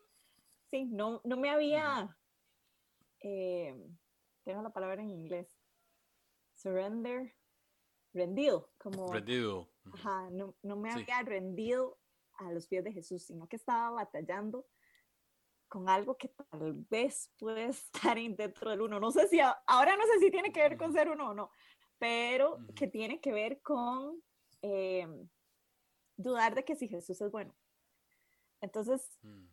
sí, no, no me había, eh, tengo la palabra en inglés, surrender, rendido, como...
Rendido.
Ajá, no, no me había rendido a los pies de Jesús, sino que estaba batallando con algo que tal vez puede estar dentro del uno. No sé si, ahora no sé si tiene que ver con ser uno o no, pero que tiene que ver con eh, dudar de que si Jesús es bueno. Entonces, mm.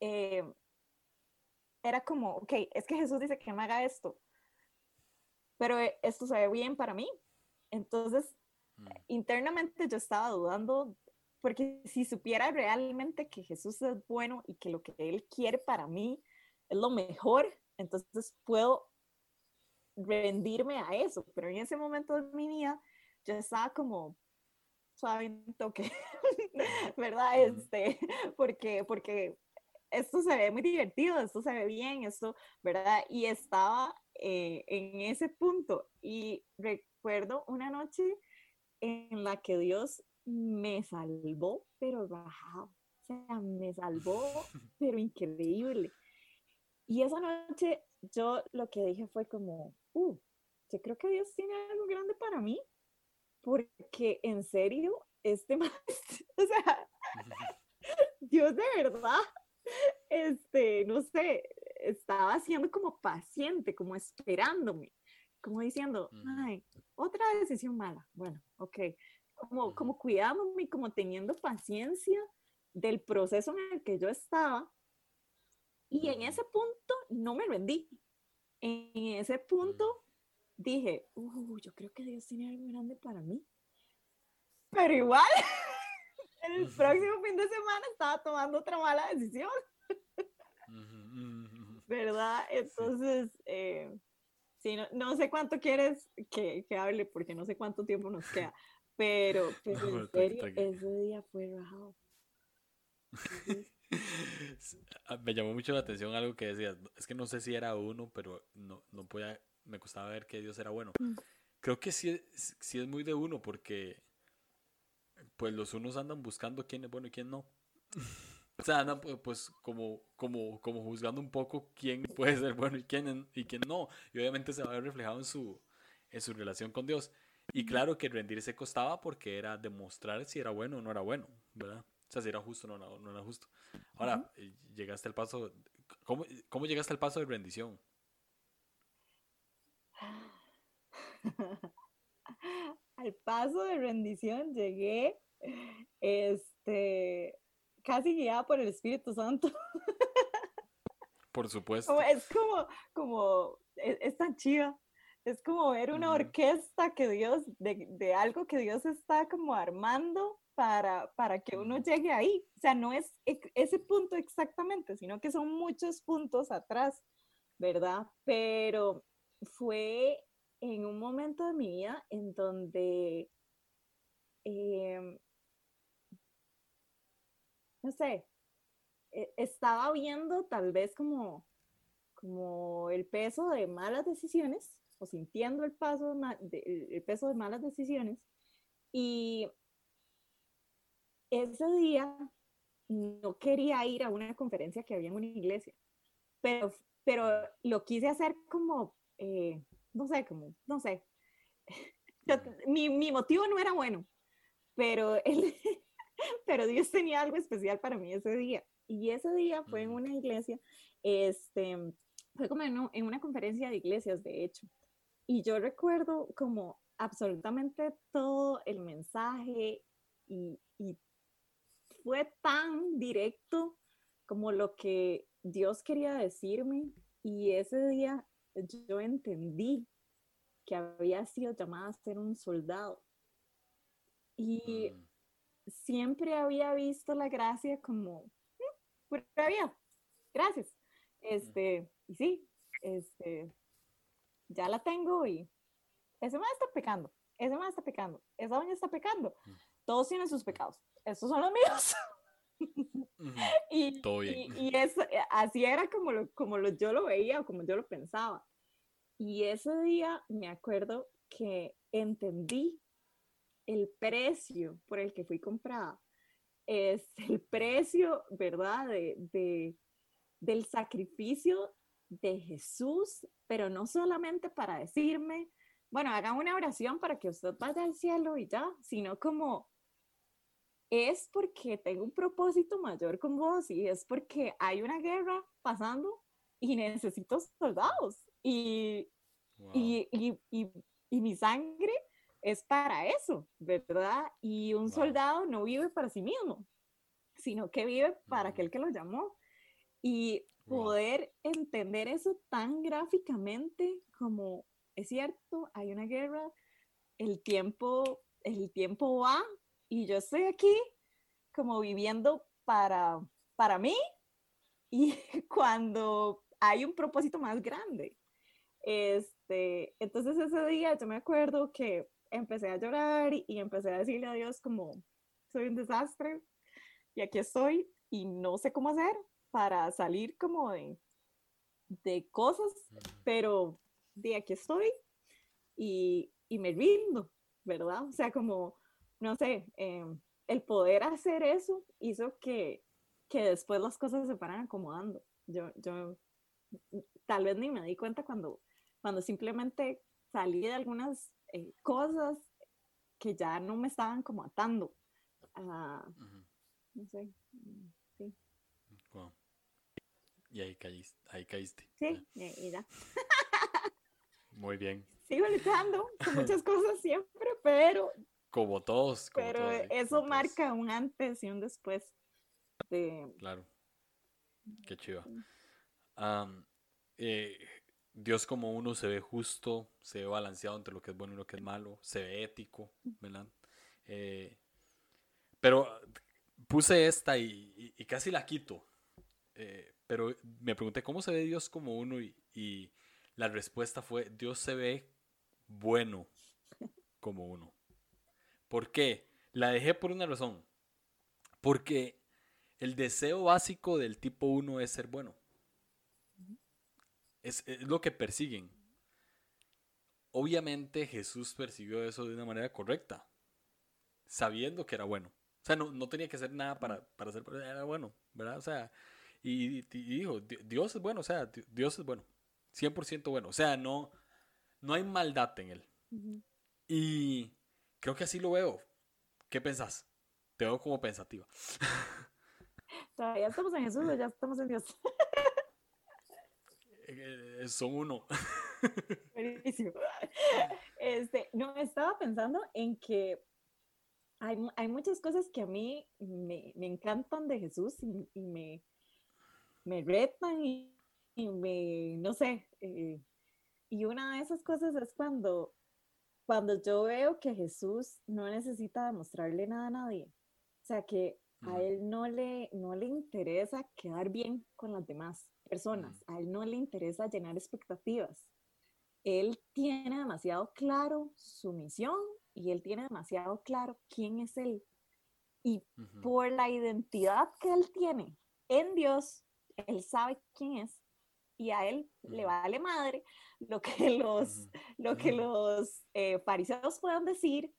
eh, era como, ok, es que Jesús dice que me haga esto, pero eh, esto se ve bien para mí. Entonces, mm. internamente yo estaba dudando, porque si supiera realmente que Jesús es bueno y que lo que Él quiere para mí es lo mejor, entonces puedo rendirme a eso. Pero en ese momento de mi vida, yo estaba como, suave un toque, (laughs) ¿verdad? Este, (laughs) porque, porque esto se ve muy divertido, esto se ve bien, esto, ¿verdad? Y estaba eh, en ese punto y recuerdo una noche en la que Dios me salvó, pero bajado, o sea, me salvó, (laughs) pero increíble. Y esa noche yo lo que dije fue como, uh, yo creo que Dios tiene algo grande para mí, porque en serio, este (laughs) más, o sea, (laughs) Dios de verdad, este, no sé, estaba siendo como paciente, como esperándome, como diciendo, ay, otra decisión mala, bueno, ok, como, como cuidándome, como teniendo paciencia del proceso en el que yo estaba. Y en ese punto no me rendí. En ese punto dije, uh, yo creo que Dios tiene algo grande para mí. Pero igual, (laughs) el próximo fin de semana estaba tomando otra mala decisión. ¿verdad? Entonces, eh, sí, no, sé cuánto quieres que, que, hable porque no sé cuánto tiempo nos queda, pero, (laughs) en serio, ese día fue rajado. (laughs)
Ah, me llamó mucho la atención algo que decías. Es que no sé si era uno, pero no, no podía, me costaba ver que Dios era bueno. Mm. Creo que sí, sí es muy de uno, porque pues los unos andan buscando quién es bueno y quién no. o sea, andan pues como, como, como juzgando un poco quién puede ser bueno y quién, y quién no. Y obviamente se va a ver reflejado en su, en su relación con Dios. Y claro que rendirse costaba porque era demostrar si era bueno o no era bueno, ¿verdad? O sea, si era justo o no, no, era justo. Ahora, eh, llegaste al paso, ¿cómo, ¿cómo llegaste al paso de rendición? (laughs)
al paso de rendición llegué este, casi guiada por el Espíritu Santo. (laughs)
Por supuesto.
es como, como, e, es, tan chiva. Es como ver una orquesta que Dios, de, de, algo que Dios está como armando para, para que uno llegue ahí. O sea, no es ese punto exactamente, sino que son muchos puntos atrás, ¿verdad? Pero fue en un momento de mi vida en donde em, no sé, e, estaba viendo tal vez como, como el peso de malas decisiones o sintiendo el, peso de malas decisiones y ese día no quería ir a una conferencia que había en una iglesia, pero, pero lo quise hacer como, eh, no sé, como, no sé. (laughs) mi, mi motivo no era bueno, pero él, (laughs) pero Dios tenía algo especial para mí ese día. Y ese día fue en una iglesia, este, fue como en, una conferencia de iglesias, de hecho. Y yo recuerdo como absolutamente todo el mensaje y, y fue tan directo como lo que Dios quería decirme. Y ese día yo entendí que había sido llamada a ser un soldado. Y mm siempre había visto la gracia como, mm, pura vida, gracias. Este, y sí, este, ya la tengo y ese más está pecando, ese más está pecando, esa doña está pecando. Todos tienen sus pecados, estos son los míos. (laughs) y, y, eso, eh, así era como, lo, como lo, yo lo veía o como yo lo pensaba. Y ese día me acuerdo que entendí el precio por el que fui comprada es el precio, ¿verdad? De, del sacrificio de Jesús, pero no solamente para decirme, bueno, hagan una oración para que usted vaya al cielo y ya, sino como es porque tengo un propósito mayor con vos y es porque hay una guerra pasando y necesito soldados y, y, y, y mi sangre es para eso, ¿verdad? Y un soldado no vive para sí mismo, sino que vive para aquel que lo llamó. Y poder entender eso tan gráficamente como es cierto, hay una guerra, el tiempo, el tiempo va y yo estoy aquí como viviendo para, para mí y (laughs) cuando hay un propósito más grande. Este, entonces ese día yo me acuerdo que empecé a llorar y, empecé a decirle a Dios como, soy un desastre y aquí estoy y no sé cómo hacer para salir como de, de cosas, pero de aquí estoy y, y me rindo, ¿verdad? O sea, como, no sé, em, el poder hacer eso hizo que, que después las cosas se fueran acomodando. Yo, yo tal vez ni me di cuenta cuando, cuando simplemente salí de algunas eh, cosas que ya no me estaban como atando. No sé, mm, sí.
Y ahí caíste. Ahí caíste.
Sí, y ya.
Muy bien.
Sigo luchando con muchas cosas siempre, pero...
Como todos.
pero eso marca un antes y un después. De...
Claro. Qué chido. eh, Dios como uno se ve justo, se ve balanceado entre lo que es bueno y lo que es malo, se ve ético, ¿verdad? Eh, pero puse esta y, casi la quito, eh, pero me pregunté cómo se ve Dios como uno y, y la respuesta fue, Dios se ve bueno como uno. ¿Por qué? La dejé por una razón. Porque el deseo básico del tipo 1 es ser bueno. Es, es, lo que persiguen. Obviamente Jesús persiguió eso de una manera correcta, sabiendo que era bueno. O sea, no, no tenía que hacer nada para, para ser era bueno, ¿verdad? O sea, y, y, dijo, Dios es bueno, o sea, Dios es bueno, 100% bueno. O sea, no, no hay maldad en él. Y creo que así lo veo. ¿Qué pensás? Te veo como pensativa. (laughs)
¿Todavía estamos en Jesús o ya estamos en Dios? (laughs)
Eh, son uno. (laughs)
Buenísimo. Este, no, estaba pensando en que hay, hay muchas cosas que a mí me, me encantan de Jesús y, y me, me retan y, y, me, no sé, eh, y una de esas cosas es cuando, cuando yo veo que Jesús no necesita demostrarle nada a nadie. O sea, que a él no le, no le interesa quedar bien con las demás personas, a él no le interesa llenar expectativas. Él tiene demasiado claro su misión y él tiene demasiado claro quién es él. Y por la identidad que él tiene en Dios, él sabe quién es y a él le vale madre lo que los, lo que los eh, fariseos puedan decir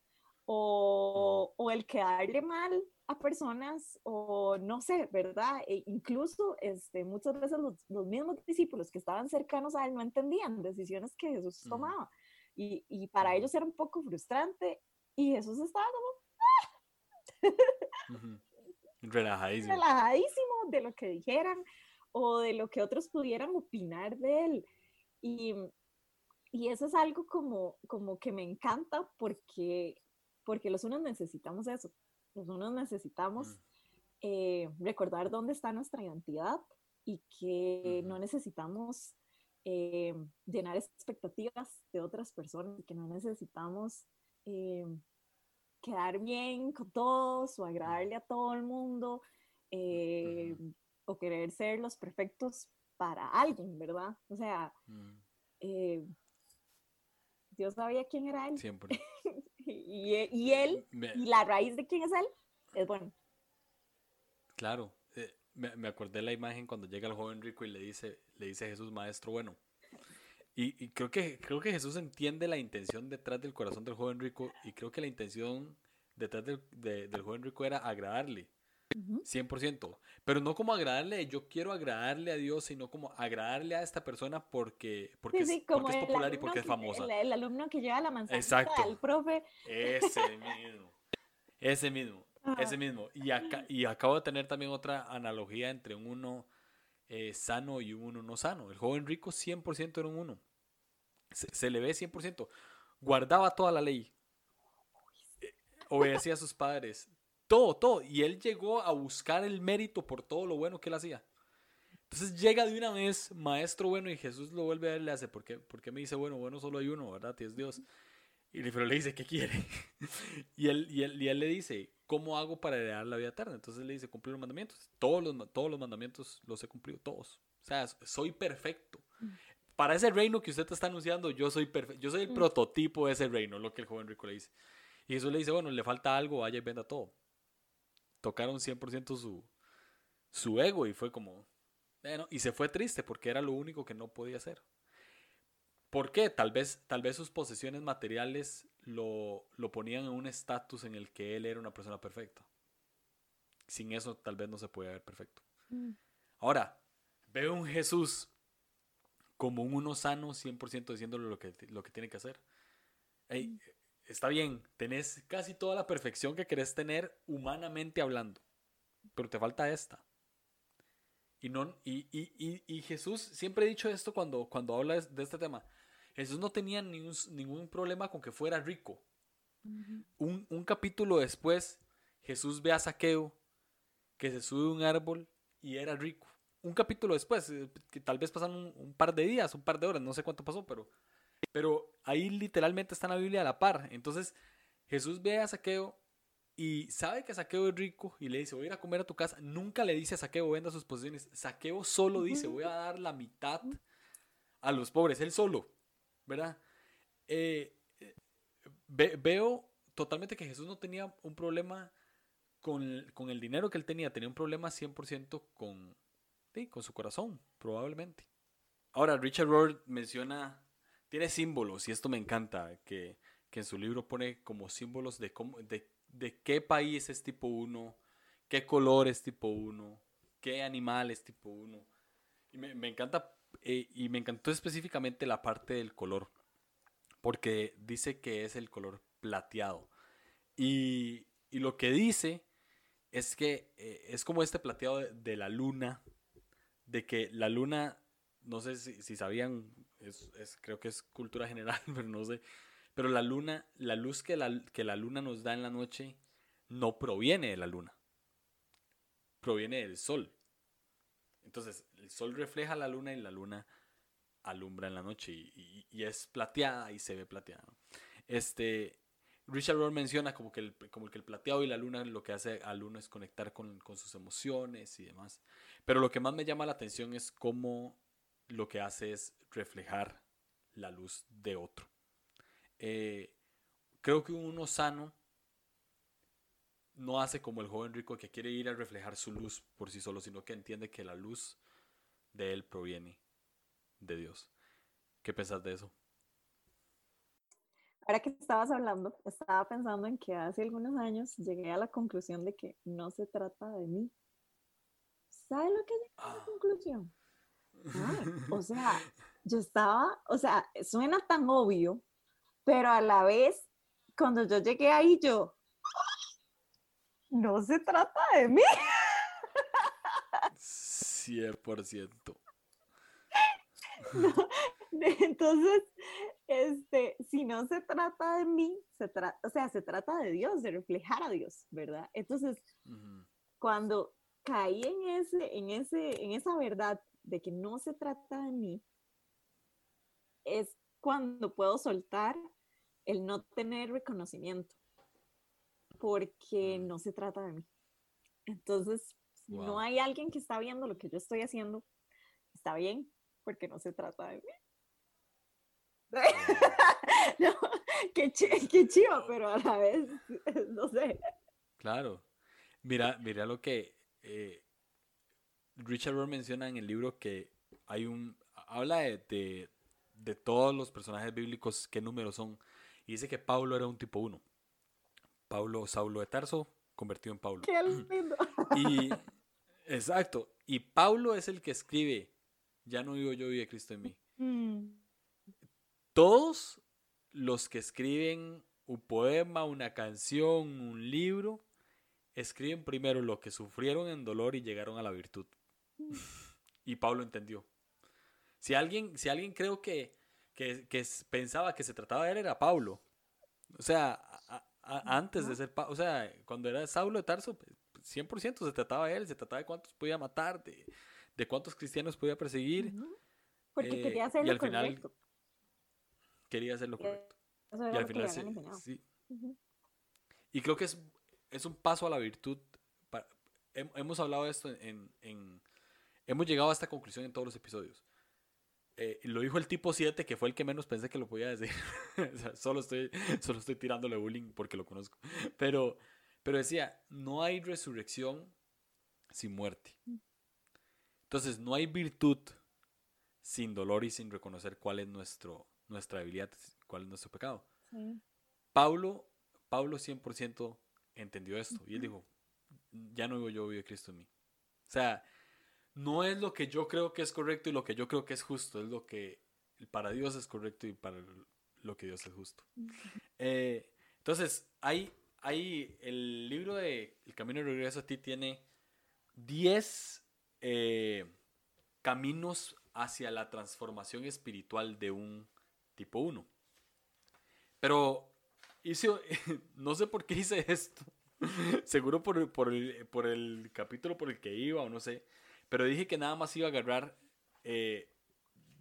o, o, el quedarle mal a personas o no sé, ¿verdad? E incluso este, muchas veces los, los, mismos discípulos que estaban cercanos a él no entendían decisiones que Jesús tomaba y, y para ellos era un poco frustrante y Jesús estaba como... (laughs)
Relajadísimo.
Relajadísimo de lo que dijeran o de lo que otros pudieran opinar de él. Y, y eso es algo como, como que me encanta porque, porque los unos necesitamos eso. Los unos necesitamos mm. eh, recordar dónde está nuestra identidad y que no necesitamos eh, llenar expectativas de otras personas que no necesitamos eh, quedar bien con todos o agradarle a todo el mundo o querer ser los perfectos para alguien, ¿verdad? O sea, mm. eh, Dios sabía quién era él.
Siempre. (laughs)
y, y, él, y la raíz de quién es él, es bueno.
Claro, eh, me, me, acordé la imagen cuando llega el joven rico y le dice, le dice a Jesús, maestro bueno. Y, y, creo, que, creo que Jesús entiende la intención detrás del corazón del joven rico y creo que la intención detrás del, del joven rico era agradarle. 100%. Pero no como agradarle, yo quiero agradarle a Dios, sino como agradarle a esta persona porque, porque, es, popular y porque es famosa.
El, alumno que lleva la manzana Exacto. al profe.
Ese (laughs) mismo. Ese mismo. Ese mismo. Y, acá, y acabo de tener también otra analogía entre un uno eh, sano y un uno no sano. El joven rico 100% era un uno. Se, se le ve 100%. Guardaba toda la ley. Eh, obedecía a sus padres todo, todo. Y él llegó a buscar el mérito por todo lo bueno que él hacía. Entonces llega de una vez, maestro bueno, y Jesús lo vuelve a ver, le hace, ¿por qué, ¿por qué me dice, bueno, bueno, solo hay uno, ¿verdad? Y es Dios. Y pero le dice, ¿qué quiere? (laughs) y, él, y, él, y él le dice, ¿cómo hago para heredar la vida eterna? Entonces le dice, cumplir los mandamientos. Todos los, todos los mandamientos los he cumplido, todos. O sea, soy perfecto. Para ese reino que usted está anunciando, yo soy perfecto. Yo soy el mm. prototipo de ese reino, lo que el joven rico le dice. Y Jesús le dice, bueno, le falta algo, vaya y venda todo tocaron 100% su, su ego y fue como, bueno, y se fue triste porque era lo único que no podía hacer. ¿Por qué? Tal vez, tal vez sus posesiones materiales lo, lo ponían en un estatus en el que él era una persona perfecta. Sin eso tal vez no se puede ver perfecto. Mm. Ahora, veo un Jesús como un uno sano 100% diciéndole lo que, lo que tiene que hacer. Hey, mm está bien, tenés casi toda la perfección que querés tener humanamente hablando, pero te falta esta. Y, no, y, y, y, Jesús, siempre he dicho esto cuando, cuando habla de este tema, Jesús no tenía ningún, ningún problema con que fuera rico. un, un, capítulo después, Jesús ve a Saqueo que se sube a un árbol y era rico. Un capítulo después, eh, que tal vez pasan un, un par de días, un par de horas, no sé cuánto pasó, pero pero ahí literalmente está en la Biblia a la par. Entonces Jesús ve a Saqueo y sabe que Saqueo es rico y le dice, voy a ir a comer a tu casa. Nunca le dice a Saqueo, venda sus posesiones. Saqueo solo dice, voy a dar la mitad a los pobres, él solo, ¿verdad? Eh, veo totalmente que Jesús no tenía un problema con, con, el dinero que él tenía, tenía un problema 100% con, sí, con su corazón, probablemente. Ahora, Richard Rohr menciona, tiene símbolos, y esto me encanta, que, que en su libro pone como símbolos de, cómo, de de qué país es tipo 1, qué color es tipo 1, qué animal es tipo 1. Y me, encanta, eh, y me encantó específicamente la parte del color, porque dice que es el color plateado. Y, lo que dice es que eh, es como este plateado de, la luna, de que la luna, no sé si, sabían, es, creo que es cultura general, (laughs) pero no sé, pero la luna, la luz que la, que la luna nos da en la noche no proviene de la luna. Proviene del sol. Entonces, el sol refleja la luna y la luna alumbra en la noche y, es plateada y se ve plateada. Este, Richard Rohr menciona como que, el, como que el plateado y la luna lo que hace al uno es conectar con, con, sus emociones y demás. Pero lo que más me llama la atención es cómo lo que hace es reflejar la luz de otro. Eh, creo que uno sano no hace como el joven rico que quiere ir a reflejar su luz por sí solo, sino que entiende que la luz de él proviene de Dios. ¿Qué pensás de eso?
Ahora que estabas hablando, estaba pensando en que hace algunos años llegué a la conclusión de que no se trata de mí. ¿Sabes lo que es la ah. conclusión? O sea, yo estaba, o sea, suena tan obvio, pero a la vez, cuando yo llegué ahí, yo, no se trata de mí.
100%. (laughs)
entonces, este, si no se trata de mí, se trata, o sea, se trata de Dios, de reflejar a Dios, ¿verdad? Entonces, cuando caí en ese, en ese, en esa verdad de que no se trata de mí, es cuando puedo soltar el no tener reconocimiento, porque mm. no se trata de mí. Entonces, si no hay alguien que está viendo lo que yo estoy haciendo, está bien, porque no se trata de mí. (laughs) no, qué, pero a la vez, (laughs) no sé.
Claro. Mira, mira lo que eh, Richard Rohr menciona en el libro que hay un. Habla de, de todos los personajes bíblicos, qué números son. Y dice que Pablo era un tipo 1. Pablo, Saulo de Tarso, convertido en Pablo.
Qué lindo.
Y, exacto. Y Pablo es el que escribe, ya no vivo yo, vive Cristo en mí. Mm. Todos los que escriben un poema, una canción, un libro, escriben primero lo que sufrieron en dolor y llegaron a la virtud. Y Pablo entendió. Si alguien, si alguien creo que que, pensaba que se trataba de él era Pablo. O sea, antes de ser Pablo, o sea, cuando era Saulo de Tarso, 100% pues, se trataba de él, se trataba de cuántos podía matar, de, de cuántos cristianos podía perseguir.
Porque eh, quería hacer lo correcto.
Quería hacer lo correcto. y al final sí. Y creo que es, es un paso a la virtud. hemos hablado de esto en, en, Hemos llegado a esta conclusión en todos los episodios. Eh, lo dijo el tipo 7, que fue el que menos pensé que lo podía decir. (laughs) solo, estoy, solo estoy tirándole bullying porque lo conozco. Pero, pero decía, no hay resurrección sin muerte. Entonces, no hay virtud sin dolor y sin reconocer cuál es nuestro, nuestra debilidad, cuál es nuestro pecado. Pablo, Pablo 100% entendió esto. Y él dijo, ya no vivo yo, vive Cristo en mí. O sea, no es lo que yo creo que es correcto y lo que yo creo que es justo, es lo que para Dios es correcto y para lo que Dios es justo. (laughs) Eh, entonces, hay, hay el libro de El Camino de Regreso a ti tiene 10 eh, caminos hacia la transformación espiritual de un tipo 1. Pero hice, (laughs) no sé por qué hice esto. (laughs) Seguro por, por, el, por el capítulo por el que iba o no sé. Pero dije que nada más iba a agarrar, eh,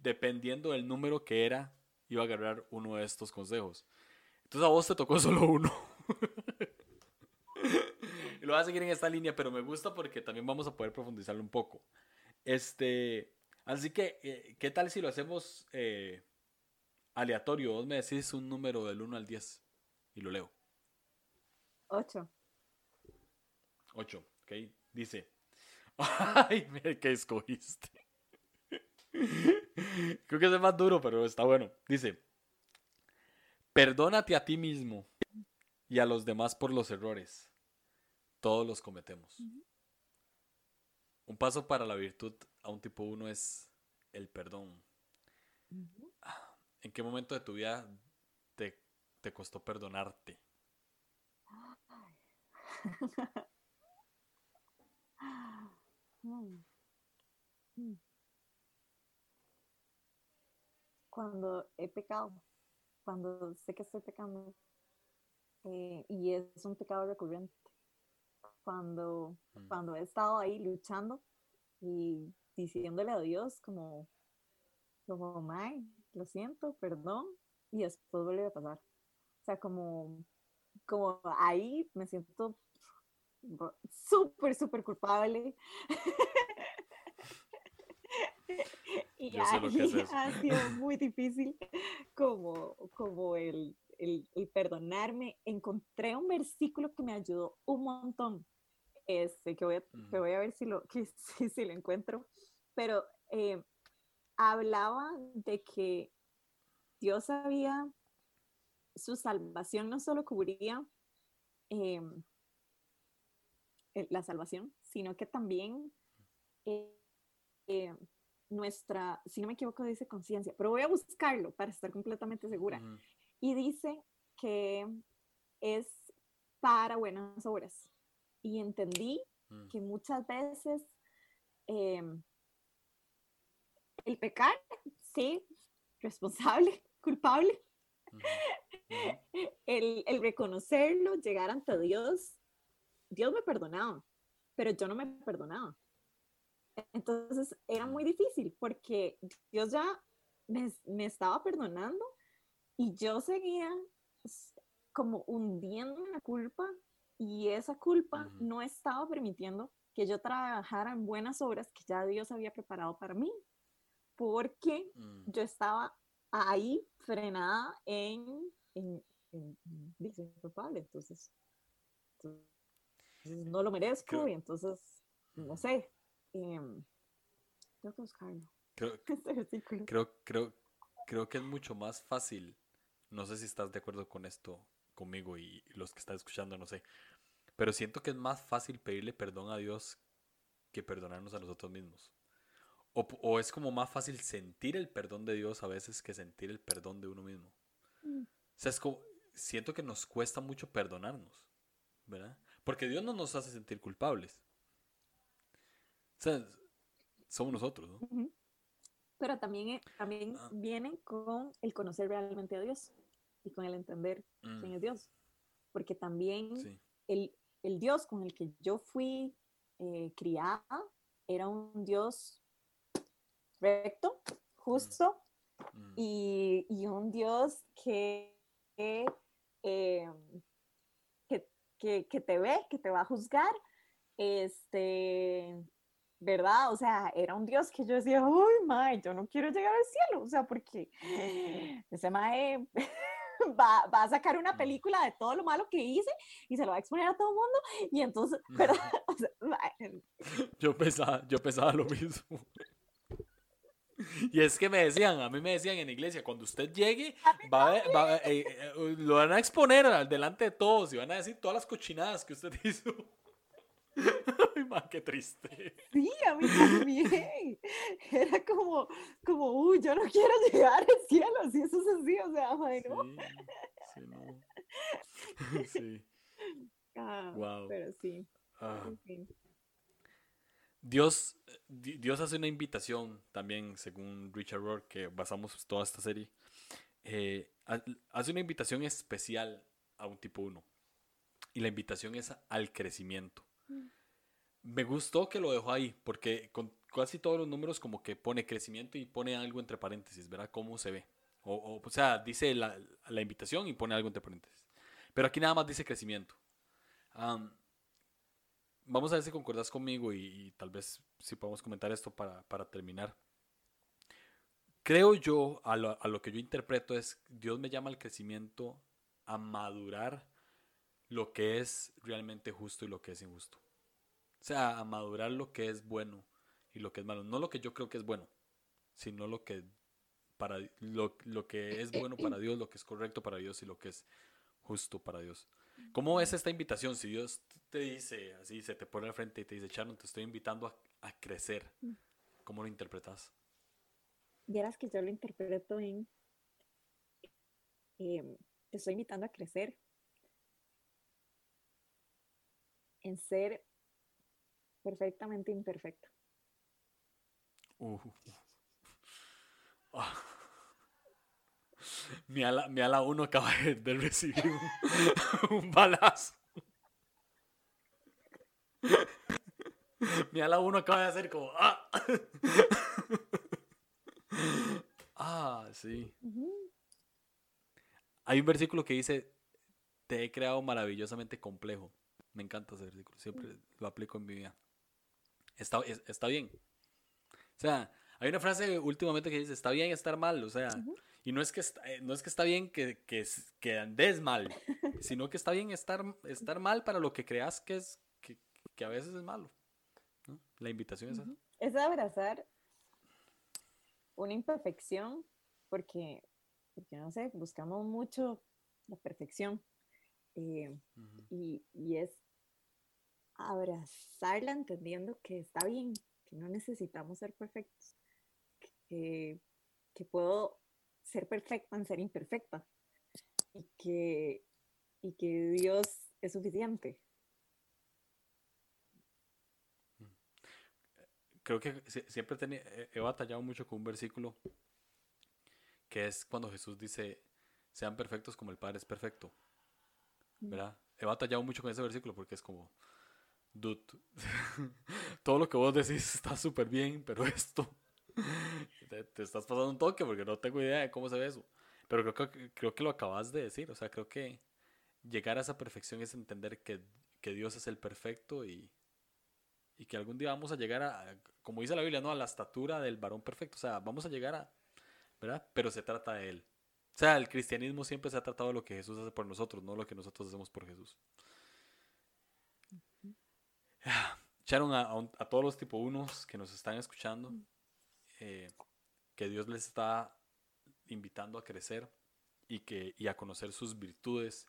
dependiendo del número que era, iba a agarrar uno de estos consejos. Entonces a vos te tocó (laughs) solo uno. lo voy a seguir en esta línea, pero me gusta porque también vamos a poder profundizarlo un poco. Este, así que, eh, ¿qué tal si lo hacemos eh, aleatorio? Vos me decís un número del 1 al 10 y lo leo.
8.
8, ok. Dice. (laughs) Ay, mira qué escogiste. (laughs) Creo que es el más duro, pero está bueno. Dice. Perdónate a ti mismo y a los demás por los errores. Todos los cometemos. Un paso para la virtud a un tipo uno es el perdón. ¿En qué momento de tu vida te, te costó perdonarte? (laughs)
Cuando he pecado, cuando sé que estoy pecando, eh, y es un pecado recurrente, cuando,
Mm.
cuando he estado ahí luchando y diciéndole a Dios como, como, "Mae, lo siento, perdón, y después vuelve a pasar. O sea, como, como ahí me siento súper, súper culpable. (laughs) y
Yo sé lo que (laughs)
ha sido muy difícil como, como el, el, el perdonarme. Encontré un versículo que me ayudó un montón. Este, que voy a, que voy a ver si lo, (laughs) que, si, si lo encuentro. Pero eh, hablaba de que Dios sabía, su salvación no solo cubría em, eh, la salvación, sino que también eh, eh, nuestra, si no me equivoco, dice conciencia, pero voy a buscarlo para estar completamente segura. Y dice que es para buenas obras. Y entendí
Mm.
que muchas veces em, el pecar, sí, responsable, (laughs) culpable, el, el reconocerlo, llegar ante Dios, Dios me perdonaba, pero yo no me perdonaba. Entonces era muy difícil porque Dios ya me, me estaba perdonando y yo seguía como hundiendo en la culpa y esa culpa no estaba permitiendo que yo trabajara en buenas obras que ya Dios había preparado para mí, porque
Mm.
yo estaba ahí frenada en, en, en, en culpable, entonces, entonces no lo merezco
Creo-
y entonces, no sé, em, tengo que buscarlo,
Creo, (laughs)
este
creo, creo, creo que es mucho más fácil. No sé si estás de acuerdo con esto conmigo y los que están escuchando, no sé. Pero siento que es más fácil pedirle perdón a Dios que perdonarnos a nosotros mismos. O, o es como más fácil sentir el perdón de Dios a veces que sentir el perdón de uno mismo.
Mm.
O sea, es como, siento que nos cuesta mucho perdonarnos, ¿verdad? Porque Dios no nos hace sentir culpables. O sea, somos nosotros, ¿no?
Pero también, eh, también
Ah.
viene con el conocer realmente a Dios y con el entender quién
Mm,
es Dios. Porque también
sí.
el, el Dios con el que yo fui eh, criada era un Dios recto, justo
Mm,
y, y un Dios que, que, eh, que, que- te ve, que te va a juzgar. Este, ¿verdad? O sea, era un Dios que yo decía, uy, mae, yo no quiero llegar al cielo, o sea, porque ese mae (laughs) va, va a sacar una película de todo lo malo que hice y se lo va a exponer a todo el mundo, y entonces, (laughs) ¿verdad? O sea,
Yo pensaba, yo pensaba lo mismo. (laughs) Y es que me decían, a mí me decían en la iglesia, cuando usted llegue, va, a- va a- eh, eh, lo van a exponer delante de todos y van a decir todas las cochinadas que usted (laughs) hizo. Ay, ma, qué triste.
Sí, a mí también. Era como, como, uy, yo no quiero llegar al cielo, si eso es así, o sea, no.
sí, no. (laughs) Sí.
Ah. Pero sí,
Ah.
en fin.
Dios, Di- Dios hace una invitación también, según Richard Rohr, que basamos toda esta serie. eh, ha- hace una invitación especial a un tipo 1. Y la invitación es al crecimiento.
Mm.
Me gustó que lo dejó ahí, porque con casi todos los números como que pone crecimiento y pone algo entre paréntesis, ¿verdad? ¿Cómo se ve? O, o, o sea, dice la, la invitación y pone algo entre paréntesis. Pero aquí nada más dice crecimiento. Am, vamos a ver si concordás conmigo y, tal vez si podemos comentar esto para, para terminar. Creo yo, a lo, a lo, que yo interpreto es, Dios me llama al crecimiento a madurar lo que es realmente justo y lo que es injusto. O sea, a madurar lo que es bueno y lo que es malo. No lo que yo creo que es bueno, sino lo que, para, lo, lo que es bueno para Dios, lo que es correcto para Dios y lo que es justo para Dios. ¿Cómo es esta invitación? Si Dios te dice así, se te pone al frente y te dice, Sharon, te estoy invitando a, crecer, mm. ¿cómo lo interpretas?
Vieras que yo lo interpreto en, em, te estoy invitando a crecer, en ser perfectamente imperfecto. Uh,
Mi ala, mi ala uno acaba de recibir un, (laughs) balazo. (laughs) Mi ala uno acaba de hacer como. ¡Ah! (laughs) ah, sí. Hay un versículo que dice: Te he creado maravillosamente complejo. Me encanta ese versículo. Siempre lo aplico en mi vida. Está, está bien. O sea, hay una frase últimamente que dice: Está bien estar mal. O sea. Y no es que está, eh, no es que está bien que, que, que andes mal, (laughs) sino que está bien estar, estar mal para lo que creas que es que, que a veces es malo. La invitación es esa.
Es abrazar una imperfección porque, porque, no sé, buscamos mucho la perfección. Eh, y, y, es abrazarla entendiendo que está bien, que no necesitamos ser perfectos, que, que puedo ser perfecta en ser imperfecta y que, y que Dios es suficiente.
Creo que siempre he batallado mucho con un versículo que es cuando Jesús dice, sean perfectos como el Padre es perfecto. ¿Verdad? He batallado mucho con ese versículo porque es como, dude, (laughs) todo lo que vos decís está súper bien, pero esto (laughs) te, estás pasando un toque porque no tengo idea de cómo se ve eso. Pero creo, que, creo que lo acabas de decir. O sea, creo que llegar a esa perfección es entender que, que Dios es el perfecto y, y, que algún día vamos a llegar a, como dice la Biblia, ¿no? A la estatura del varón perfecto. O sea, vamos a llegar a, ¿verdad? Pero se trata de Él. O sea, el cristianismo siempre se ha tratado de lo que Jesús hace por nosotros, no lo que nosotros hacemos por Jesús. (sighs) Echaron a, todos los tipo unos que nos están escuchando. Eh, que Dios les está invitando a crecer y, que, y a conocer sus virtudes.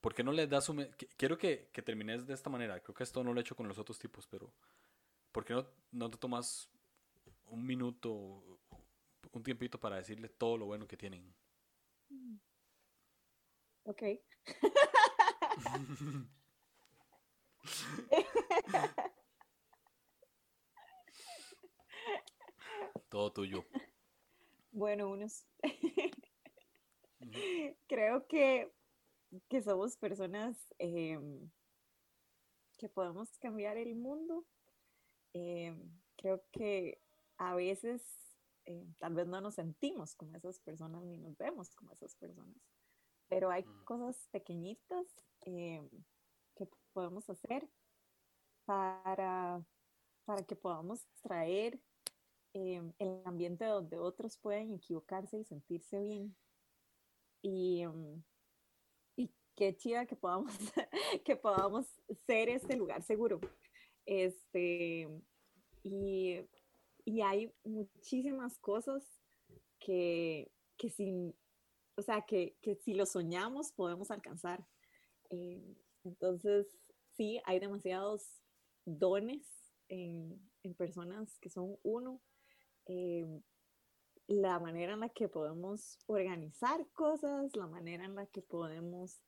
¿Por qué no les das un... Quiero que, que, termines de esta manera. Creo que esto no lo he hecho con los otros tipos, pero ¿por qué no, no te tomas un minuto, un tiempito para decirle todo lo bueno que tienen?
Ok. (laughs)
Todo tuyo.
Bueno, unos. Creo que, que, somos personas em, que podemos cambiar el mundo. Em, creo que a veces em, tal vez no nos sentimos como esas personas ni nos vemos como esas personas, pero hay mm. cosas pequeñitas que podemos hacer para, para que podamos traer el ambiente donde otros pueden equivocarse y sentirse bien. Y, y qué chida que podamos, (laughs) que podamos ser este lugar seguro. Este, y, y hay muchísimas cosas que, que, sin, o sea, que, que si lo soñamos podemos alcanzar. Em, entonces, sí, hay demasiados dones en, en personas que son uno Em, la manera en la que podemos organizar cosas, la manera en la que podemos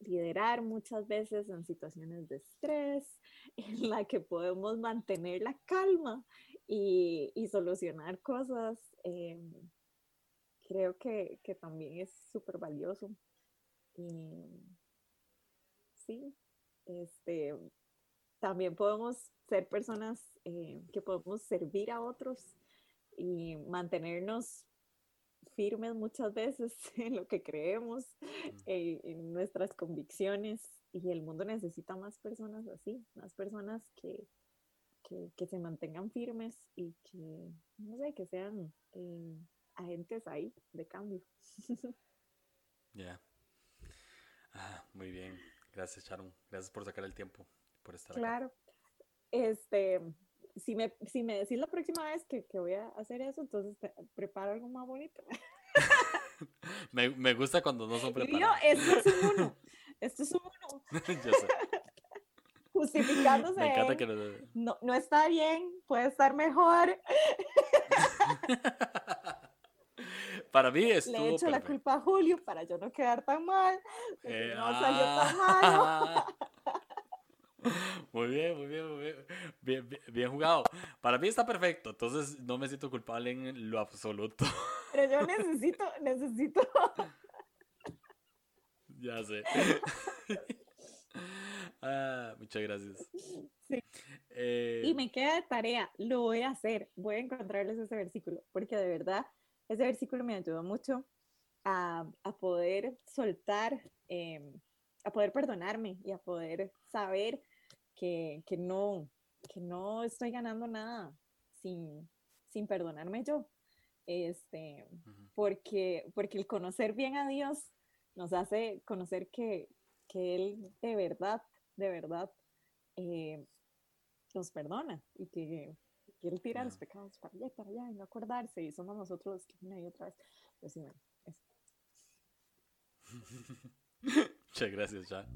liderar muchas veces en situaciones de estrés, (laughs) en la que podemos mantener la calma y, y solucionar cosas, em, creo que, que, también es súper valioso. Y sí, este, también podemos ser personas eh, que podemos servir a otros y mantenernos firmes muchas veces (laughs) en lo que creemos, mm. eh, en nuestras convicciones y el mundo necesita más personas así, más personas que, que, se mantengan firmes y que, no sé, que sean eh, agentes ahí de cambio. (laughs)
Ya. Ah, muy bien. Gracias, Sharon. Gracias por sacar el tiempo, por estar
Claro. Este, si me, si me decís la próxima vez que, que voy a hacer eso, entonces preparo algo más bonito. (laughs)
me, me, gusta cuando no son preparados.
esto es un uno. (laughs) Esto es un uno. (laughs) Yo sé. Justificándose. Me encanta que no... no, está bien, puede estar mejor.
para mí es
Le he hecho la culpa a Julio para yo no quedar tan mal. Eh, no salió tan malo. (laughs)
Muy bien, muy bien, muy bien. Bien, jugado. Para mí está perfecto, entonces no me siento culpable en lo absoluto. (laughs)
Pero yo necesito, necesito. (laughs)
Ya sé. Ah, muchas gracias.
Sí. Eh, y me queda de tarea, lo voy a hacer, voy a encontrarles ese versículo, porque de verdad ese versículo me ayudó mucho a, a poder soltar, em, a poder perdonarme y a poder saber que, que, no, que no estoy ganando nada sin, sin perdonarme yo. Este, porque, porque el conocer bien a Dios nos hace conocer que, que Él de verdad, de verdad, eh, nos perdona y que, que Él tira los pecados para allá, para allá y no acordarse y somos nosotros los que una y otra vez. Pues sí, bueno, (laughs)
Muchas gracias, ya.